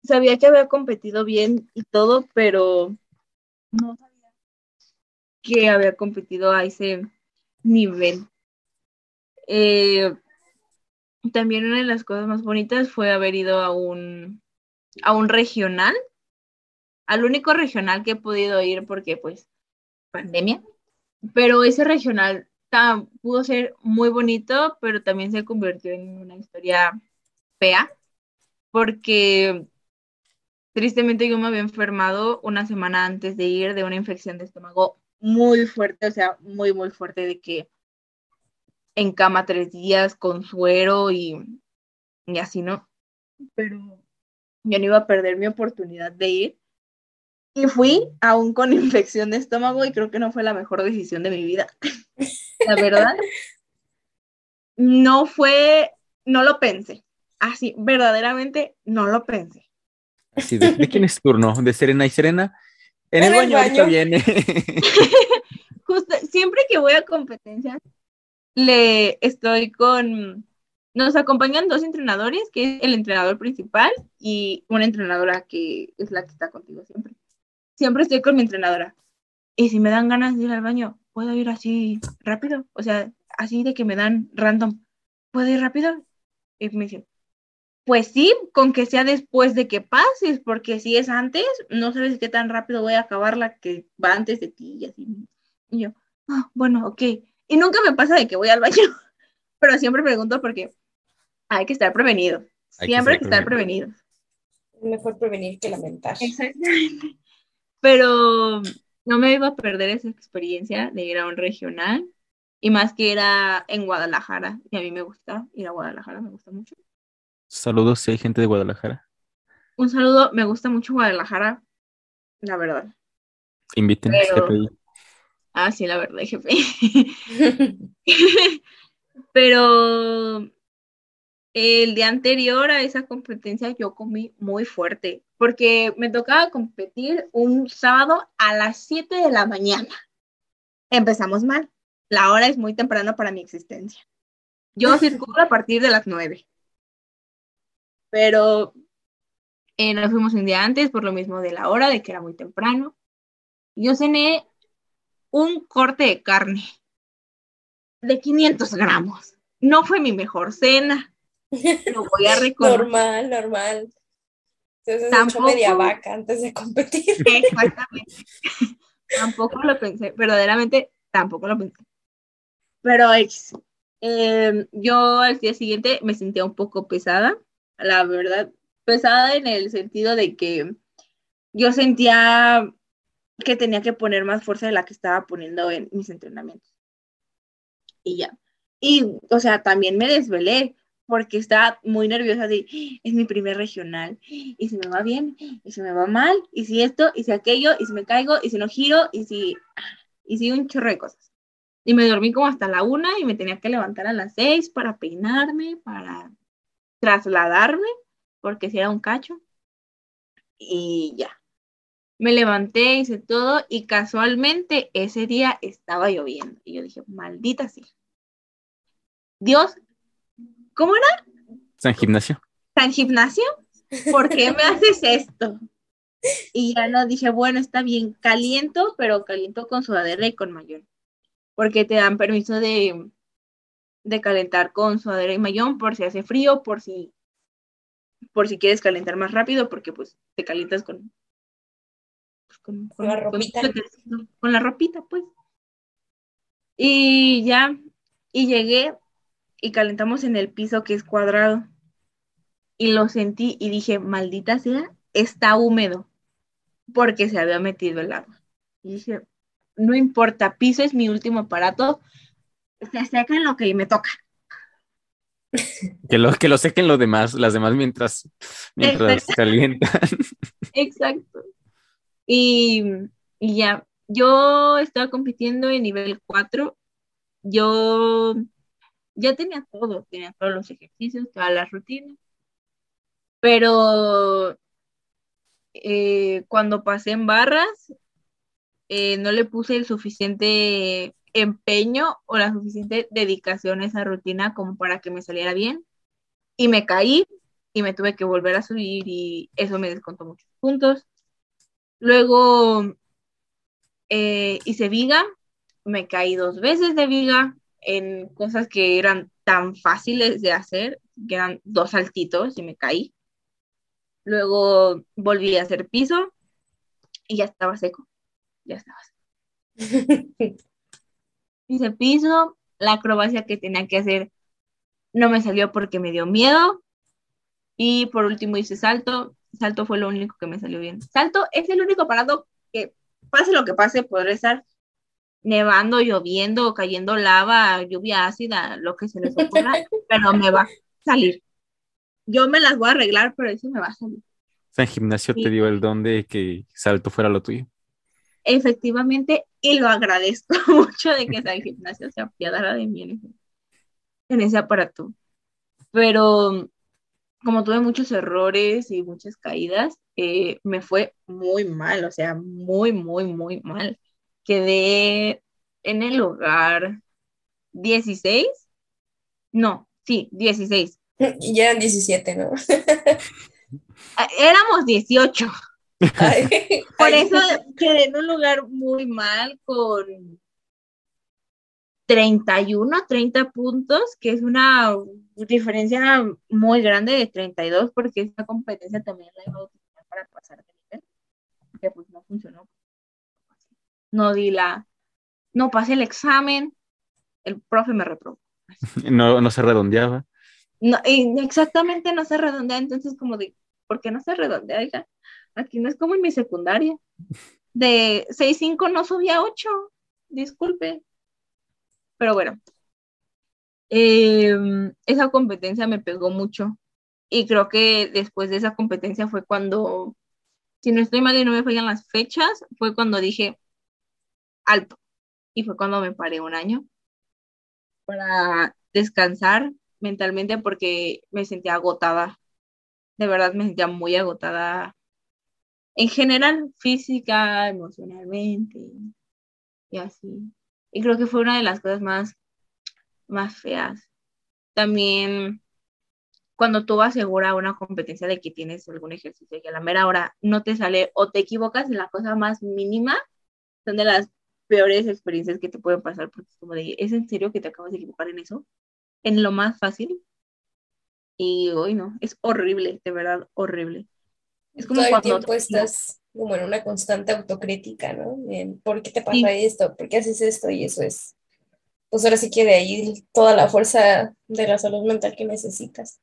Sabía que había competido bien y todo, pero no sabía que había competido a ese nivel. Eh, también una de las cosas más bonitas fue haber ido a un, a un regional, al único regional que he podido ir porque pues pandemia, pero ese regional pudo ser muy bonito, pero también se convirtió en una historia fea, porque tristemente yo me había enfermado una semana antes de ir de una infección de estómago muy fuerte, o sea, muy, muy fuerte, de que en cama tres días con suero y, y así, ¿no? Pero yo no iba a perder mi oportunidad de ir. Y fui aún con infección de estómago y creo que no fue la mejor decisión de mi vida. la verdad. No fue, no lo pensé. Así, verdaderamente no lo pensé. Así, ¿de, de quién es turno? ¿De Serena y Serena? En, el baño, ahorita viene. Justo, siempre que voy a competencias, le estoy con, nos acompañan dos entrenadores, que es el entrenador principal y una entrenadora que es la que está contigo siempre. Siempre estoy con mi entrenadora. Y si me dan ganas de ir al baño, ¿puedo ir así rápido? O sea, así de que me dan random. ¿Puedo ir rápido? Y me dice, pues sí, con que sea después de que pases, porque si es antes, no sabes qué tan rápido voy a acabar la que va antes de ti y así. Y yo, ah, bueno, ok. Y nunca me pasa de que voy al baño, pero siempre pregunto porque hay que estar prevenido. Hay Siempre hay que estar prevenido. Mejor prevenir que lamentar. Exactamente. Pero no me iba a perder esa experiencia de ir a un regional y más que era en Guadalajara y a mí me gusta ir a Guadalajara, me gusta mucho. Saludos si hay gente de Guadalajara. Un saludo, me gusta mucho Guadalajara, la verdad. Invítenos, Pero- GPI. Ah, sí, la verdad, jefe. Pero el día anterior a esa competencia yo comí muy fuerte porque me tocaba competir un sábado a las 7 de la mañana. Empezamos mal. La hora es muy temprano para mi existencia. Yo circulo a partir de las 9. Pero eh, nos fuimos un día antes por lo mismo de la hora, de que era muy temprano. Yo cené un corte de carne de 500 gramos. No fue mi mejor cena. Lo voy a reconocer. normal, normal. Entonces Tampoco- media vaca antes de competir. Exactamente. tampoco lo pensé, verdaderamente tampoco lo pensé. Pero. Eh, yo al día siguiente me sentía un poco pesada, la verdad, pesada en el sentido de que yo sentía que tenía que poner más fuerza de la que estaba poniendo en mis entrenamientos. Y ya. Y, o sea, también me desvelé porque estaba muy nerviosa de, es mi primer regional, y si me va bien, y si me va mal, y si esto, y si aquello, y si me caigo, y si no giro, y si, y si un chorro de cosas. Y me dormí como hasta la una y me tenía que levantar a las seis para peinarme, para trasladarme, porque si era un cacho. Y ya. Me levanté, hice todo y casualmente ese día estaba lloviendo. Y yo dije, maldita sea. Dios, ¿cómo era? San Gimnasio. ¿Tan gimnasio? ¿Por qué me haces esto? Y ya no dije, bueno, está bien, caliento, pero caliento con sudadera y con mayón. Porque te dan permiso de, de calentar con sudadera y mayón por si hace frío, por si, por si quieres calentar más rápido, porque pues te calientas con, pues, con, Con la ropita. con- con la ropita, pues. Y ya, y llegué y calentamos en el piso que es cuadrado. Y lo sentí y dije, maldita sea, está húmedo, porque se había metido el agua. Y dije, no importa, piso es mi último aparato, se seca en lo que me toca. Que lo, que lo sequen los demás, las demás mientras, mientras calientan. Exacto. Y, y ya, yo estaba compitiendo en nivel 4. Yo ya tenía todo, tenía todos los ejercicios, todas las rutinas. Pero eh, cuando pasé en barras, eh, no le puse el suficiente empeño o la suficiente dedicación a esa rutina como para que me saliera bien. Y me caí y me tuve que volver a subir y eso me descontó muchos puntos. Luego eh, hice viga, me caí dos veces de viga en cosas que eran tan fáciles de hacer, que eran dos saltitos y me caí. Luego volví a hacer piso y ya estaba seco, ya estaba seco. Hice piso, la acrobacia que tenía que hacer no me salió porque me dio miedo. Y por último hice salto. Salto fue lo único que me salió bien. Salto es el único aparato que, pase lo que pase, podré estar nevando, lloviendo, cayendo lava, lluvia ácida, lo que se les ocurra, pero me va a salir. Yo me las voy a arreglar, pero eso me va a salir. O sea, en gimnasio te dio el don de que salto fuera lo tuyo. Efectivamente, y lo agradezco mucho de que esa gimnasio se apiadara de mí en ese, en ese aparato. Pero como tuve muchos errores y muchas caídas, eh, me fue muy mal, o sea, muy, muy, muy mal. Quedé en el lugar 16. No, sí, 16. Y eran 17, ¿no? Ah, Éramos 18. Ay, Por eso quedé en un lugar muy mal con 31, 30 puntos, que es una diferencia muy grande de 32, porque esta competencia también la iba a utilizar para pasar de nivel, que pues no funcionó. No di la, no pasé el examen, el profe me reprobó. No, no se redondeaba. No, y exactamente no se redondea, entonces como de, ¿por qué no se redondea? Oiga, aquí no es como en mi secundaria. De 6.5 no subí a 8, disculpe. Pero bueno, eh, esa competencia me pegó mucho y creo que después de esa competencia fue cuando, si no estoy mal y no me fallan las fechas, fue cuando dije alto y fue cuando me paré un año para descansar mentalmente porque me sentía agotada. De verdad me sentía muy agotada en general, física, emocionalmente y así. Y creo que fue una de las cosas más, más feas. También cuando tú aseguras una competencia de que tienes algún ejercicio y a la mera hora no te sale o te equivocas en la cosa más mínima, son de las peores experiencias que te pueden pasar porque es como de, ¿es en serio que te acabas de equivocar en eso? En lo más fácil. Y hoy no, es horrible, de verdad, horrible. Es como Todo el tiempo estás como en una constante autocrítica, ¿no? En ¿por qué te pasa Sí. esto? ¿Por qué haces esto? Y eso es, pues ahora sí que de ahí toda la fuerza de la salud mental que necesitas.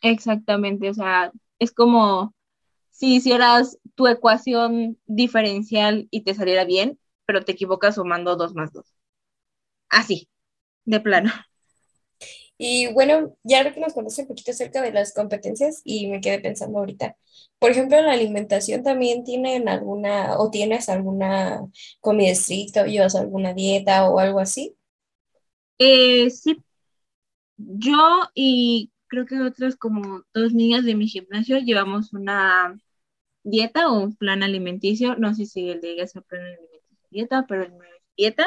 Exactamente, o sea, es como si hicieras tu ecuación diferencial y te saliera bien, pero te equivocas sumando 2 más 2. Así, de plano. Y bueno, ya ahora que nos conoce un poquito acerca de las competencias y me quedé pensando ahorita, por ejemplo, la alimentación también tienen alguna, o tienes alguna comida estricta, o llevas alguna dieta o algo así. Eh, sí, yo y creo que otras como dos niñas de mi gimnasio llevamos una dieta o un plan alimenticio. No sé si el de ella es plan alimenticio dieta, pero el mío es dieta.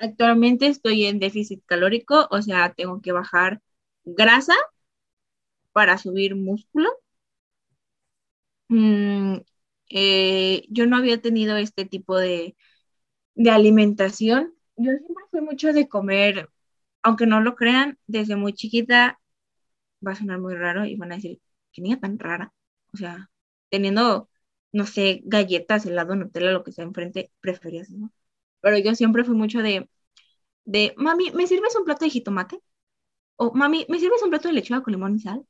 Actualmente estoy en déficit calórico, o sea, tengo que bajar grasa para subir músculo. Mm, eh, yo no había tenido este tipo de, alimentación. Yo siempre fui mucho de comer, aunque no lo crean, desde muy chiquita va a sonar muy raro y van a decir, qué niña tan rara. O sea, teniendo, no sé, galletas, helado, Nutella, lo que sea enfrente, preferías, ¿no? Pero yo siempre fui mucho de, de, mami, ¿me sirves un plato de jitomate? O, mami, ¿me sirves un plato de lechuga con limón y sal?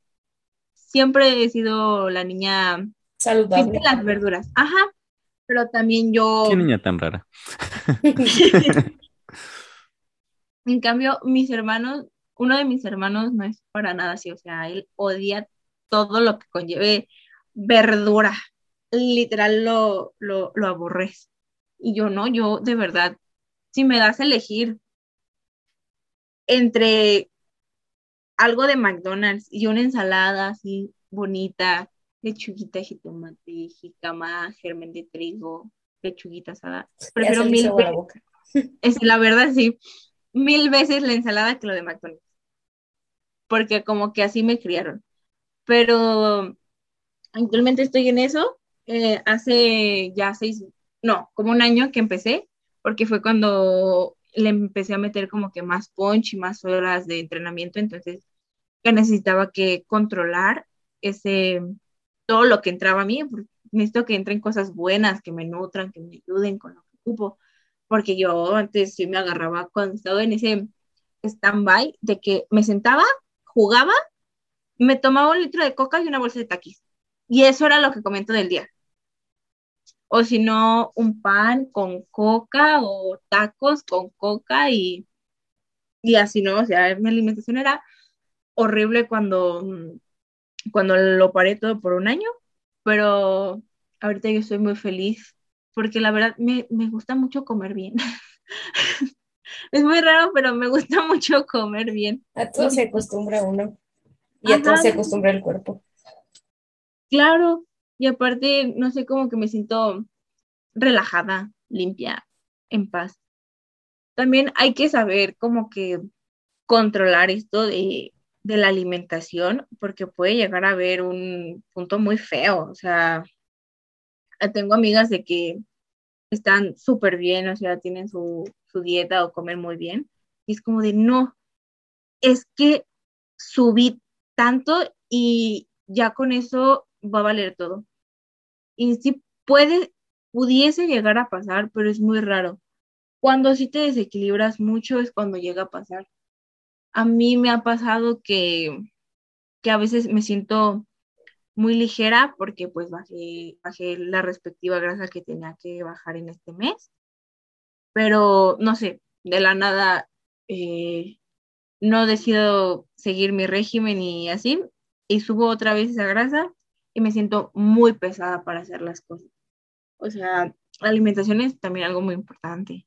Siempre he sido la niña que Saludable. de las verduras. Ajá. Pero también yo, Qué niña tan rara. en cambio, mis hermanos, uno de mis hermanos no es para nada así, o sea, él odia todo lo que conlleve verdura. Literal lo, lo, lo aborrece. Y yo no, yo de verdad, si me das a elegir entre algo de McDonald's y una ensalada así bonita, lechuguita, jitomate, jicama, germen de trigo, lechuguita asada, prefiero mil la veces, boca. es, la verdad sí, mil veces la ensalada que lo de McDonald's, porque como que así me criaron. Pero actualmente estoy en eso, eh, hace ya seis, no, como un año que empecé, porque fue cuando le empecé a meter como que más punch y más horas de entrenamiento, entonces que necesitaba que controlar ese, todo lo que entraba a mí, necesito que entren cosas buenas, que me nutran, que me ayuden con lo que ocupo, porque yo antes sí me agarraba cuando estaba en ese stand-by de que me sentaba, jugaba, me tomaba un litro de coca y una bolsa de taquis. Y eso era lo que comento del día. O si no, un pan con coca o tacos con coca y, y así, ¿no? O sea, mi alimentación era horrible cuando, cuando lo paré todo por un año pero ahorita yo estoy muy feliz porque la verdad me, me gusta mucho comer bien. es muy raro, pero me gusta mucho comer bien. A todo se acostumbra uno y a todo Ajá. se acostumbra el cuerpo. Claro, y aparte, no sé, como que me siento relajada, limpia, en paz. También hay que saber como que controlar esto de, de la alimentación, porque puede llegar a haber un punto muy feo. O sea, tengo amigas de que están súper bien, o sea, tienen su, su dieta o comen muy bien, y es como de, no, es que subí tanto y ya con eso va a valer todo. Y sí puede, pudiese llegar a pasar, pero es muy raro. Cuando sí te desequilibras mucho es cuando llega a pasar. A mí me ha pasado que, que a veces me siento muy ligera porque pues bajé, bajé la respectiva grasa que tenía que bajar en este mes. Pero no sé, de la nada eh, no decido seguir mi régimen y así, y subo otra vez esa grasa y me siento muy pesada para hacer las cosas. O sea, la alimentación es también algo muy importante.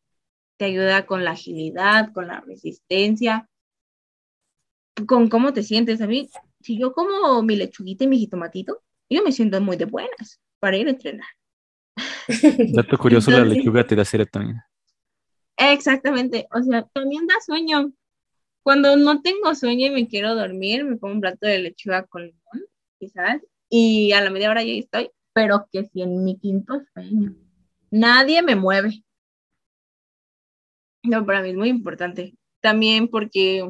Te ayuda con la agilidad, con la resistencia, con cómo te sientes. A mí, si yo como mi lechuguita y mi jitomatito, yo me siento muy de buenas para ir a entrenar. Dato curioso, la Entonces- lechuga te da serotonina. Exactamente, o sea, también da sueño. Cuando no tengo sueño y me quiero dormir, me como un plato de lechuga con limón, quizás, y a la media hora ya estoy, pero que si en mi quinto sueño, nadie me mueve. No, para mí es muy importante. También porque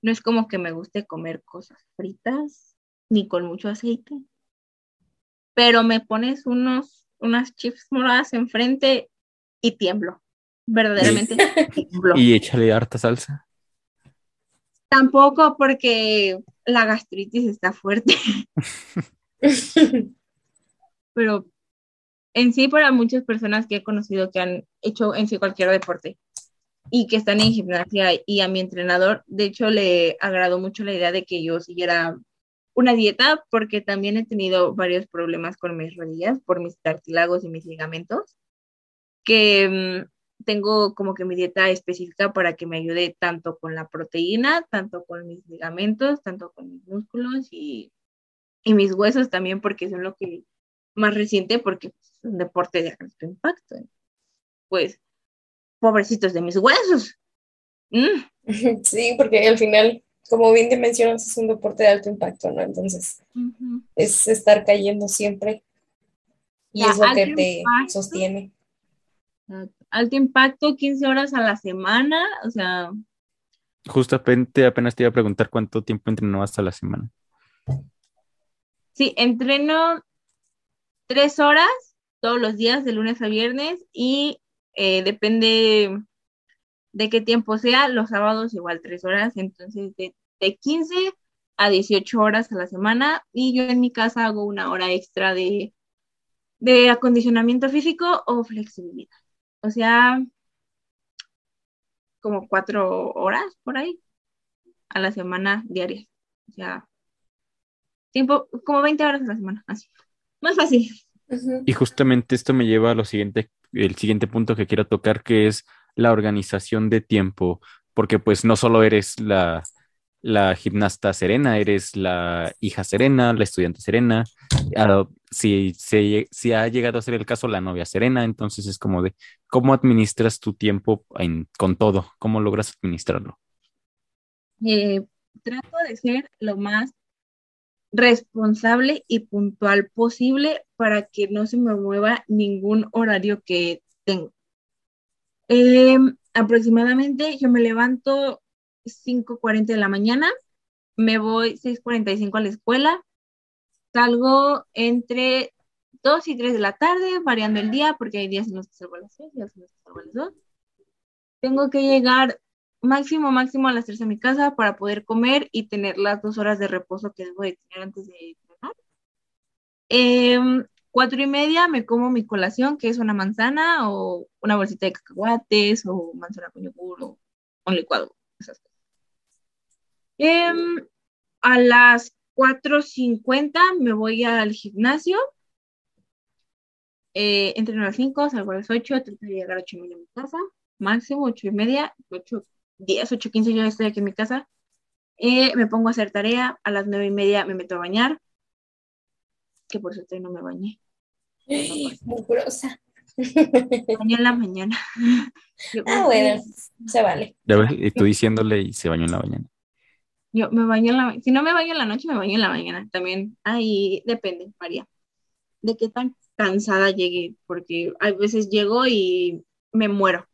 no es como que me guste comer cosas fritas, ni con mucho aceite, pero me pones unos, unas chips moradas enfrente y tiemblo. Verdaderamente tiemblo. Y échale harta salsa. Tampoco porque la gastritis está fuerte, pero en sí para muchas personas que he conocido que han hecho en sí cualquier deporte y que están en gimnasia y a mi entrenador, de hecho le agradó mucho la idea de que yo siguiera una dieta porque también he tenido varios problemas con mis rodillas por mis cartílagos y mis ligamentos, que mm, tengo como que mi dieta específica para que me ayude tanto con la proteína, tanto con mis ligamentos, tanto con mis músculos y, y mis huesos también porque son lo que más reciente porque es un deporte de alto impacto. Pues, pobrecitos de mis huesos. Mm. Sí, porque al final, como bien te mencionas, es un deporte de alto impacto, ¿no? Entonces, es estar cayendo siempre y Ya, es lo que te impacto. sostiene. Alto impacto, 15 horas a la semana, o sea, Justamente apenas te iba a preguntar cuánto tiempo entrenabas a la semana. Sí, entreno tres horas todos los días, de lunes a viernes, y eh, depende de qué tiempo sea, los sábados igual tres horas, entonces de, de 15 a 18 horas a la semana, y yo en mi casa hago una hora extra de, de acondicionamiento físico o flexibilidad. O sea, como cuatro horas por ahí a la semana diarias. O sea, tiempo, como 20 horas a la semana, así. Más fácil. Y justamente esto me lleva a lo siguiente, el siguiente punto que quiero tocar, que es la organización de tiempo, porque pues no solo eres la, la gimnasta Serena, eres la hija Serena, la estudiante Serena, ah, si, si, si ha llegado a ser el caso, la novia Serena, entonces es como de cómo administras tu tiempo en- con todo, cómo logras administrarlo. Eh, trato de ser lo más responsable y puntual posible para que no se me mueva ningún horario que tengo. Eh, aproximadamente yo me levanto 5.40 de la mañana, me voy 6.45 a la escuela, salgo entre 2 y 3 de la tarde, variando el día, porque hay días en los que salgo a las 6, días en los que salgo a las 2. Tengo que llegar máximo, máximo a las 3 a mi casa para poder comer y tener las dos horas de reposo que debo de tener antes de entrenar. Em, cuatro y media me como mi colación, que es una manzana o una bolsita de cacahuates o manzana con yogur o un licuado, esas cosas. Em, a las 4.50 me voy al gimnasio eh, entreno a las 5, salgo a las 8, trato de llegar a 8 y media a mi casa, máximo 8 y media, 8, 10, 8, 15 ya estoy aquí en mi casa. Eh, me pongo a hacer tarea, a las 9 y media me meto a bañar, que por suerte no me bañé. Muy grosa. Me baño en la mañana. Yo, Ah, bueno, se vale. Ya ves, y tú diciéndole y se bañó en la mañana. Yo me baño en la Si no me baño en la noche, me baño en la mañana. También ahí depende, María, de qué tan cansada llegué, porque a veces llego y me muero.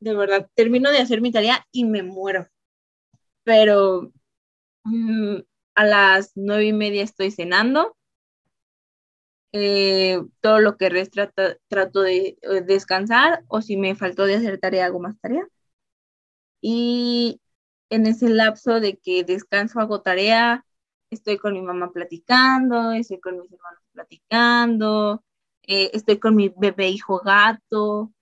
De verdad, termino de hacer mi tarea y me muero. Pero mm, a las nueve y media estoy cenando. Eh, todo lo que resta tra- trato de eh, descansar o si me faltó de hacer tarea, hago más tarea. Y en ese lapso de que descanso, hago tarea, estoy con mi mamá platicando, estoy con mis hermanos platicando, eh, estoy con mi bebé hijo gato,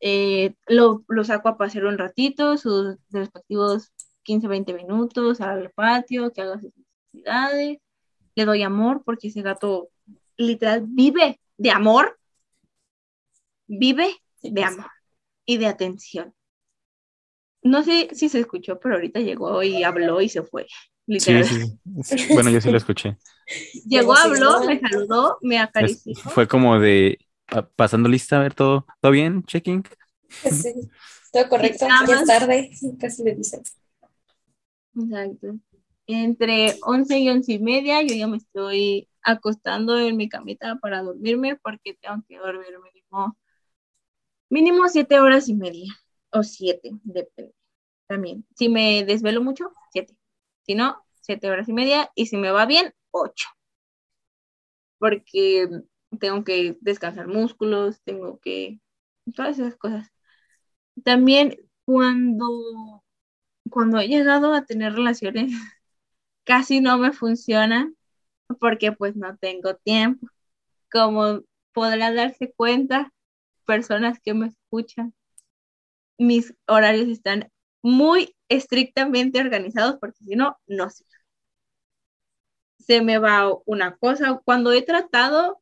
eh, lo, lo saco a pasear un ratito, sus respectivos 15, 20 minutos al patio, que haga sus necesidades, le doy amor porque ese gato literal vive de amor, vive de amor y de atención. No sé si se escuchó, pero ahorita llegó y habló y se fue. Sí, Literal. sí, sí. Bueno, yo sí lo escuché. Llegó, habló, me saludó, me Es- acarició. fue como de pasando lista, a ver todo, ¿todo bien? Checking. Sí, todo correcto. Ya es tarde, casi le dicen. Exacto. Entre 11 y 11 y media yo ya me estoy acostando en mi camita para dormirme porque tengo que dormir mínimo, mínimo siete horas y media o siete, depende. También, si me desvelo mucho, siete. Si no, siete horas y media y si me va bien, ocho. Porque tengo que descansar músculos, tengo que todas esas cosas. También cuando cuando he llegado a tener relaciones, casi no me funcionan porque pues no tengo tiempo. Como podrán darse cuenta, personas que me escuchan, mis horarios están muy estrictamente organizados porque si no, no sirve. Se me va una cosa. Cuando he tratado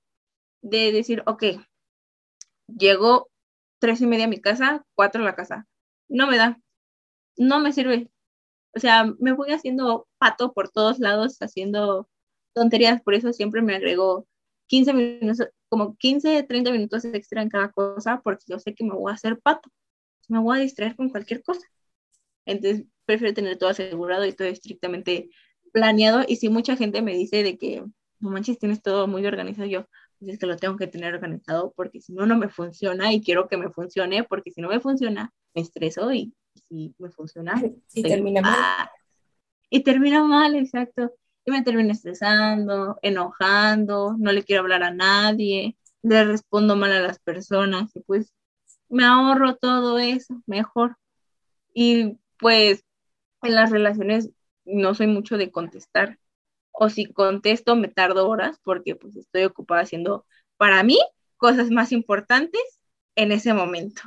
de decir, ok, llego tres y media a mi casa, cuatro a la casa, no me da no me sirve. O sea, me voy haciendo pato por todos lados, haciendo tonterías, por eso siempre me agrego 15 minutos, como 15, 30 minutos extra en cada cosa, porque yo sé que me voy a hacer pato. Me voy a distraer con cualquier cosa. Entonces, prefiero tener todo asegurado y todo estrictamente planeado. Y si mucha gente me dice de que, no manches, tienes todo muy organizado, yo, pues es que lo tengo que tener organizado porque si no, no me funciona y quiero que me funcione, porque si no me funciona, me estreso y si me funciona, Y termina mal. y termina mal, exacto. Y me termino estresando, enojando, no le quiero hablar a nadie, le respondo mal a las personas y pues me ahorro todo eso, mejor. Y pues en las relaciones no soy mucho de contestar. O si contesto me tardo horas porque pues estoy ocupada haciendo para mí cosas más importantes en ese momento.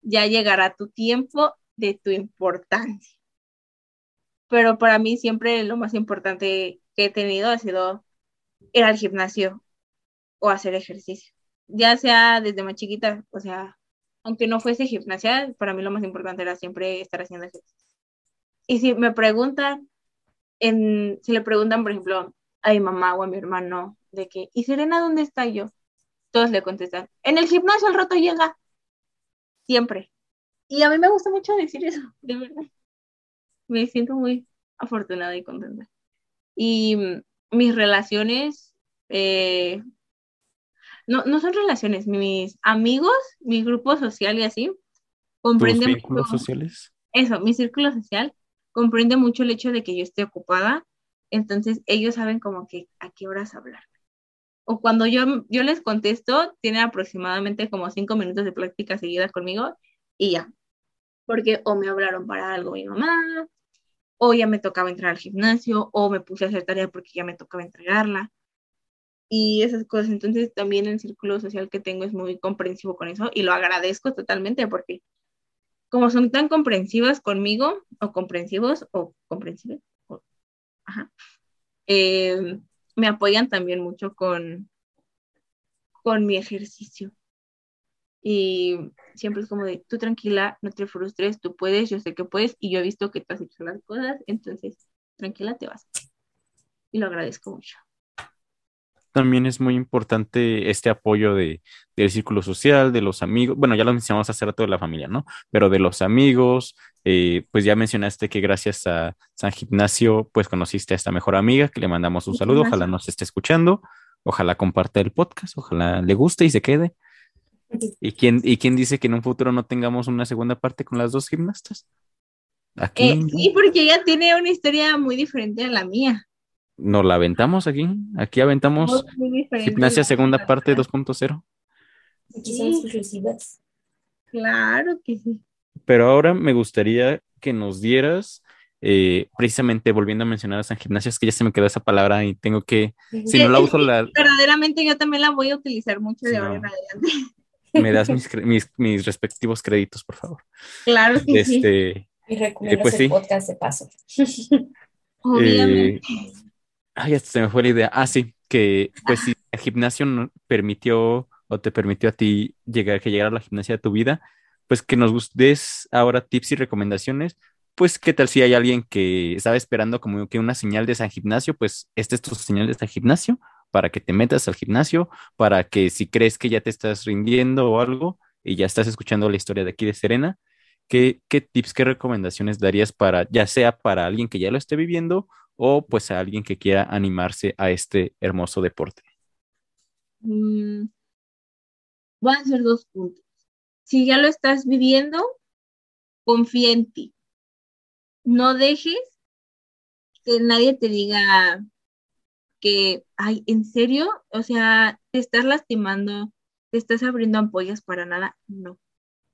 Ya llegará tu tiempo de tu importancia. Pero para mí siempre lo más importante que he tenido ha sido ir al gimnasio o hacer ejercicio. Ya sea desde más chiquita, o sea, aunque no fuese gimnasia, para mí lo más importante era siempre estar haciendo ejercicio. Y si me preguntan, en, si le preguntan, por ejemplo, a mi mamá o a mi hermano, de que, ¿y Serena dónde está yo? Todos le contestan, en el gimnasio al rato llega. Siempre. Y a mí me gusta mucho decir eso, de verdad. Me siento muy afortunada y contenta. Y mm, mis relaciones, eh, no, no son relaciones, mis amigos, mi grupo social y así, ¿Tus comprenden vínculos mucho- sociales? eso, mi círculo social comprende mucho el hecho de que yo esté ocupada, entonces ellos saben como que a qué horas hablar. O cuando yo, yo les contesto, tienen aproximadamente como cinco minutos de práctica seguida conmigo y ya. Porque o me hablaron para algo mi mamá, o ya me tocaba entrar al gimnasio, o me puse a hacer tarea porque ya me tocaba entregarla. Y esas cosas. Entonces también el círculo social que tengo es muy comprensivo con eso y lo agradezco totalmente porque como son tan comprensivas conmigo, o comprensivos, o comprensivos, o- eh, me apoyan también mucho con, con mi ejercicio. Y siempre es como de, tú tranquila, no te frustres, tú puedes, yo sé que puedes, y yo he visto que tú has hecho las cosas, entonces tranquila, te vas. Y lo agradezco mucho. También es muy importante este apoyo de, del círculo social, de los amigos. Bueno, ya lo mencionamos hace rato de la familia, ¿no? Pero de los amigos, eh, pues ya mencionaste que gracias a San Gimnasio, pues conociste a esta mejor amiga, que le mandamos un saludo, ojalá nos esté escuchando, ojalá comparta el podcast, ojalá le guste y se quede. ¿Y quién, ¿Y quién dice que en un futuro no tengamos una segunda parte con las dos gimnastas? Aquí. Eh, sí, porque ella tiene una historia muy diferente a la mía. Nos la aventamos aquí. Aquí aventamos Gimnasia Segunda Parte 2.0. Aquí son exclusivas. Claro que sí. Pero ahora me gustaría que nos dieras, eh, precisamente volviendo a mencionar a San Gimnasia, es que ya se me quedó esa palabra y tengo que, si no la uso, la... Verdaderamente yo también la voy a utilizar mucho de ahora en adelante. Me das mis, mis, respectivos créditos, por favor. Claro que este, sí. Y recomiendas eh, pues el podcast de paso. Obviamente. Eh, ay, se me fue la idea. Ah, sí, que pues si el gimnasio no permitió o te permitió a ti llegar, que llegara a la gimnasia de tu vida, pues que nos des ahora tips y recomendaciones. Pues, ¿qué tal si hay alguien que estaba esperando como que una señal de San Gimnasio? Pues, este es tu señal de San Gimnasio para que te metas al gimnasio, para que si crees que ya te estás rindiendo o algo y ya estás escuchando la historia de aquí de Serena, ¿qué, qué tips, qué recomendaciones darías para, ya sea para alguien que ya lo esté viviendo o pues a alguien que quiera animarse a este hermoso deporte? Mm, van a ser dos puntos. Si ya lo estás viviendo, confía en ti. No dejes que nadie te diga que, ay, ¿en serio? O sea, te estás lastimando, te estás abriendo ampollas para nada. No.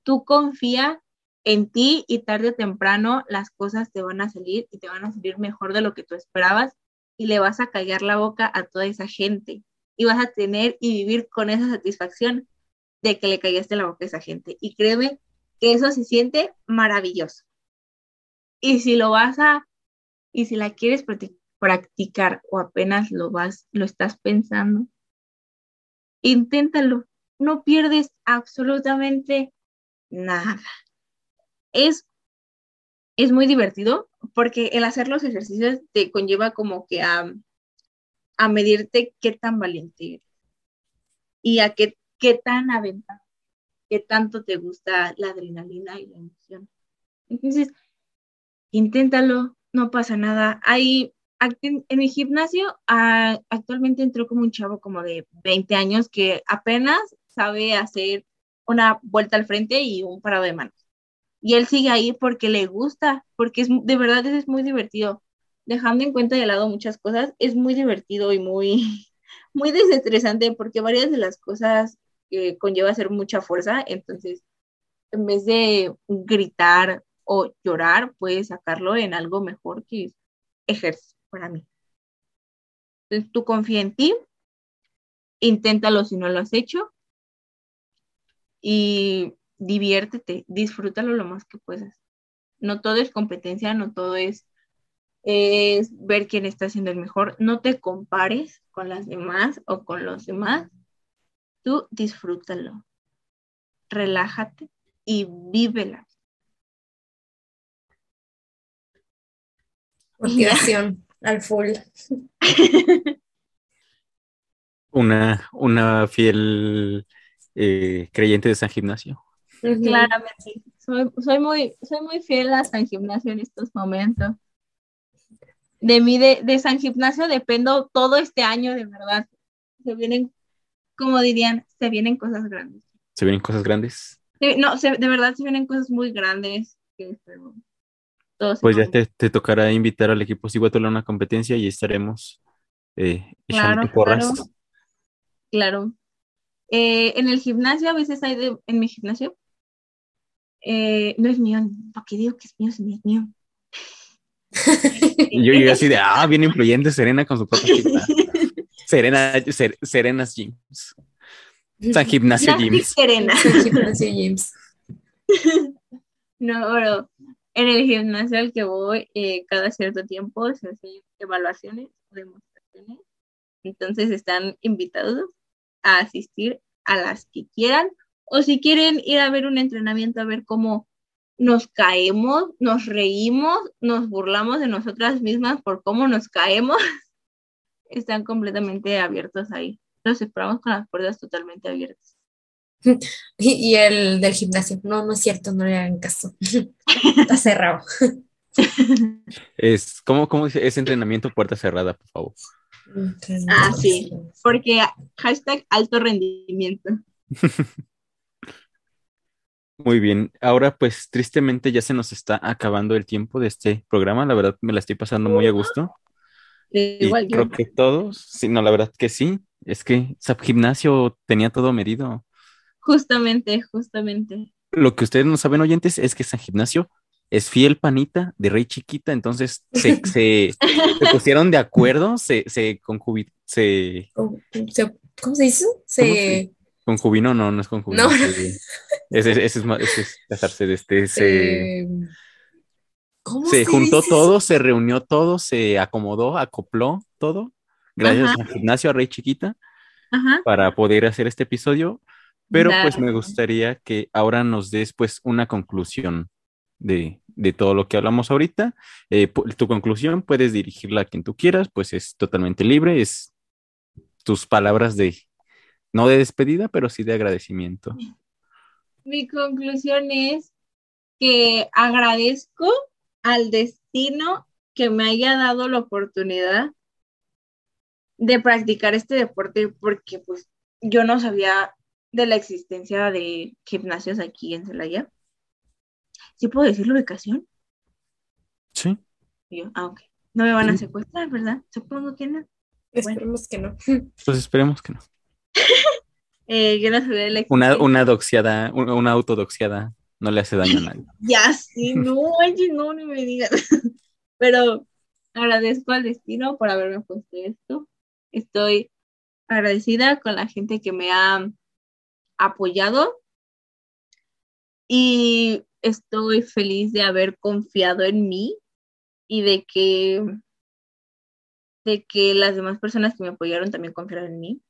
Tú confía en ti y tarde o temprano las cosas te van a salir y te van a salir mejor de lo que tú esperabas y le vas a callar la boca a toda esa gente y vas a tener y vivir con esa satisfacción de que le callaste la boca a esa gente. Y créeme que eso se siente maravilloso. Y si lo vas a, y si la quieres practicar o apenas lo vas, lo estás pensando, inténtalo. No pierdes absolutamente nada es, es muy divertido porque el hacer los ejercicios te conlleva como que a, a medirte qué tan valiente eres y a qué, qué tan aventado, qué tanto te gusta la adrenalina y la emoción. Entonces, inténtalo, no pasa nada. Hay, en, mi gimnasio actualmente entró como un chavo como de 20 años que apenas sabe hacer una vuelta al frente y un parado de manos y él sigue ahí porque le gusta, porque es de verdad es muy divertido. Dejando en cuenta de lado muchas cosas, es muy divertido y muy, muy desestresante porque varias de las cosas que conlleva hacer mucha fuerza, entonces en vez de gritar o llorar, puedes sacarlo en algo mejor que ejercicio para mí. Entonces tú confía en ti, inténtalo si no lo has hecho y diviértete, disfrútalo lo más que puedas. No todo es competencia, no todo es, es ver quién está haciendo el mejor. No te compares con las demás o con los demás. Tú disfrútalo. Relájate y vívela. Motivación al full. Una, una fiel eh, creyente de San Gimnasio. Claramente. Soy, soy, muy, soy muy fiel a San Gimnasio en estos momentos. De mí, de, San Gimnasio dependo todo este año, de verdad. Se vienen, como dirían, se vienen cosas grandes. ¿Se vienen cosas grandes? no, de verdad se vienen cosas muy grandes. pues ya te, te, tocará invitar al equipo Siguatola a una competencia y estaremos eh, echando claro, Claro. Eh, en el gimnasio, a veces hay de, en mi gimnasio, eh, no es mío, ¿para qué digo que es mío si no es mío? yo llegué así de, ah, bien influyente Serena con su propia Serena, Serena's Gyms. San Gimnasio Gyms. Serena. Gimnasio Gyms. no, pero en el gimnasio al que voy, eh, cada cierto tiempo se hacen evaluaciones, demostraciones. Entonces están invitados a asistir a las que quieran o si quieren ir a ver un entrenamiento a ver cómo nos caemos, nos reímos, nos burlamos de nosotras mismas por cómo nos caemos, están completamente abiertos ahí. Los esperamos con las puertas totalmente abiertas. Y, y el del gimnasio, no, no es cierto, no le hagan caso. Está cerrado. Es, ¿cómo, cómo dice? Es entrenamiento puerta cerrada, por favor. Ah, sí, porque hashtag alto rendimiento. Muy bien. Ahora, pues tristemente ya se nos está acabando el tiempo de este programa. La verdad me la estoy pasando muy a gusto. Y Igual yo. creo que todos, sí, no, la verdad que sí. Es que Zap Gimnasio tenía todo medido. Justamente, justamente. Lo que ustedes no saben, oyentes, es que San Gimnasio es fiel panita de Rey Chiquita, entonces se, se, se pusieron de acuerdo, se, se, ¿Cómo se- cómo se dice? Se, concubinó, no, no es concubinó. No. se- ese, ese es, más- ese es casarse de este, se, se- ¿Cómo se juntó dice todo, se reunió todo, se acomodó, acopló todo, gracias Ajá. al gimnasio a Rey Chiquita, Ajá. para poder hacer este episodio. Pero pues me gustaría que ahora nos des pues una conclusión de, de todo lo que hablamos ahorita. Eh, tu conclusión puedes dirigirla a quien tú quieras, pues es totalmente libre, es tus palabras de, no de despedida, pero sí de agradecimiento. Mi conclusión es que agradezco al destino que me haya dado la oportunidad de practicar este deporte porque pues yo no sabía de la existencia de gimnasios aquí en Celaya. ¿Sí puedo decir la ubicación? Sí. Yo, ah, ok. No me van a secuestrar, ¿verdad? Supongo que no. Esperemos que no. Pues esperemos que no. Eh, la Una, una doxiada, una, autodoxiada no le hace daño a nadie. Ya sí, no, oye, no, no me digas. Pero agradezco al destino por haberme puesto esto. Estoy agradecida con la gente que me ha apoyado y estoy feliz de haber confiado en mí y de que de que las demás personas que me apoyaron también confiaron en mí.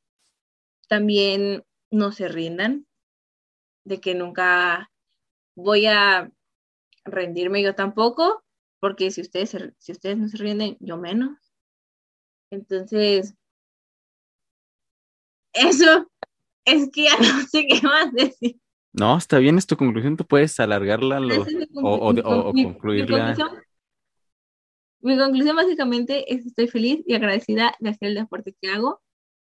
También no se rindan, de que nunca voy a rendirme yo tampoco, porque si ustedes, se- si ustedes no se rinden, yo menos. Entonces, eso es que ya no sé qué más decir. No, está bien, es tu conclusión, tú puedes alargarla lo- es o, o de- conclu- o- o mi- mi concluirla. conclusión- Mi conclusión básicamente es que estoy feliz y agradecida de hacer el deporte que hago.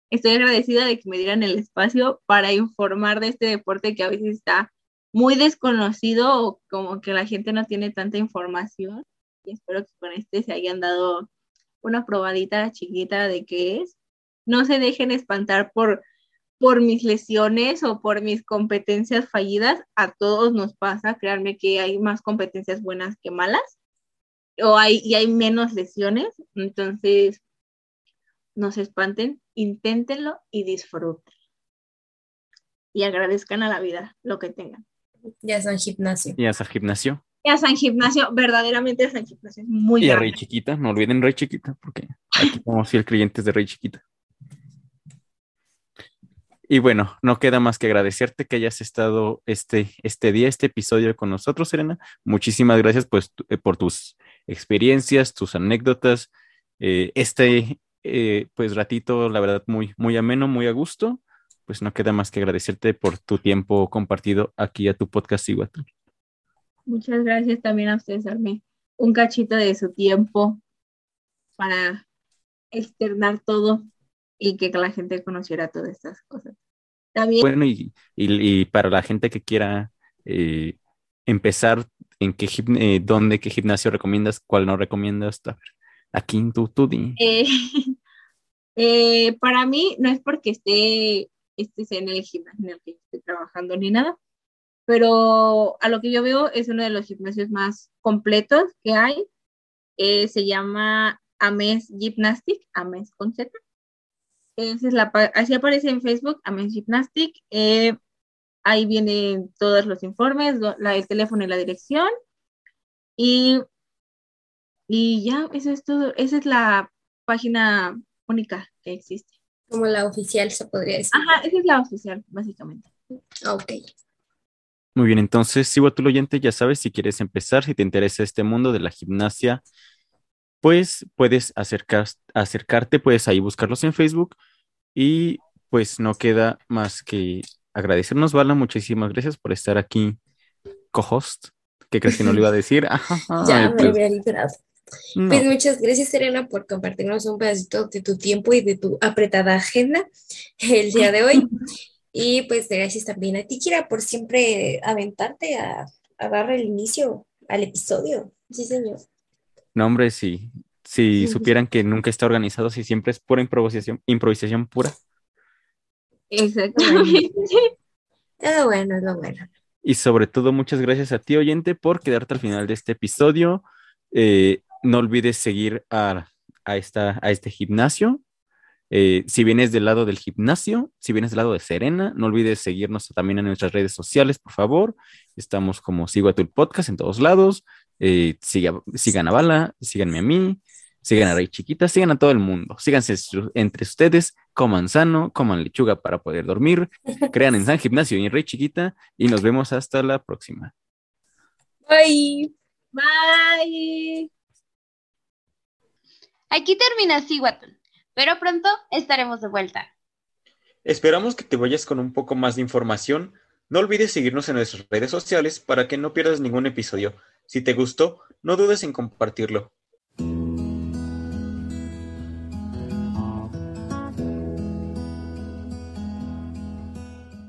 Estoy agradecida de que me dieran el espacio para informar de este deporte que a veces está muy desconocido o como que la gente no tiene tanta información. Y espero que con este se hayan dado una probadita chiquita de qué es. No se dejen espantar por, por mis lesiones o por mis competencias fallidas. A todos nos pasa, créanme que hay más competencias buenas que malas. O hay, y hay menos lesiones. Entonces, no se espanten, inténtenlo y disfruten. Y agradezcan a la vida lo que tengan. Ya son gimnasio. Y a San Gimnasio. Y a San Gimnasio, verdaderamente San Gimnasio es muy Y a. Rey Chiquita, no olviden Rey Chiquita, porque aquí somos fiel creyentes de Rey Chiquita. Y bueno, no queda más que agradecerte que hayas estado este, este día, este episodio con nosotros, Serena. Muchísimas gracias pues, eh, por tus experiencias, tus anécdotas. eh, este eh, pues ratito, la verdad, muy, muy ameno, muy a gusto. Pues no queda más que agradecerte por tu tiempo compartido aquí a tu podcast Iguatu. Muchas gracias también a ustedes, darme un cachito de su tiempo para externar todo y que la gente conociera todas estas cosas. También, Bueno, y, y- y para la gente que quiera eh, empezar, ¿en qué eh, dónde, qué gimnasio recomiendas, cuál no recomiendas? A ver, aquí tú, tú di. eh, eh, para mí no es porque esté, esté en el gimnasio en el que estoy trabajando ni nada, pero a lo que yo veo es uno de los gimnasios más completos que hay. Eh, se llama Ames Gymnastic, Ames con Z. Esa es la, así aparece en Facebook, Ames Gymnastic. Eh, ahí vienen todos los informes, la- el teléfono y la dirección. Y, y ya, eso es todo. Esa es la página única que existe. Como la oficial, se podría decir. Ajá, esa es la oficial, básicamente. Ah, Ok. Muy bien, entonces, si tú oyente, ya sabes, si quieres empezar, si te interesa este mundo de la gimnasia, pues puedes acercar, acercarte, puedes ahí buscarlos en Facebook y pues no queda más que agradecernos, Vala, muchísimas gracias por estar aquí, co-host, ¿qué crees que no lo iba a decir? Ya Ay, me había liberado. No. Pues muchas gracias, Serena, por compartirnos un pedacito de tu tiempo y de tu apretada agenda el día de hoy. Y pues gracias también a ti, Kira, por siempre aventarte a, a dar el inicio al episodio. Sí, señor. No, hombre, sí. Si supieran que nunca está organizado, si siempre es pura improvisación, improvisación pura. Exactamente. Todo bueno, es lo bueno. Y sobre todo, muchas gracias a ti, oyente, por quedarte al final de este episodio. Eh, no olvides seguir a, a esta, a este gimnasio. Eh, si vienes del lado del gimnasio, si vienes del lado de Serena, no olvides seguirnos también en nuestras redes sociales, por favor. Estamos como Sigo a tu podcast en todos lados. Eh, siga- sigan a Bala, síganme a mí, sigan a Rey Chiquita, sigan a todo el mundo. Síganse entre ustedes, coman sano, coman lechuga para poder dormir, crean en San Gimnasio y en Rey Chiquita y nos vemos hasta la próxima. Bye. Bye. Aquí termina Siguatón, pero pronto estaremos de vuelta. Esperamos que te vayas con un poco más de información. No olvides seguirnos en nuestras redes sociales para que no pierdas ningún episodio. Si te gustó, no dudes en compartirlo.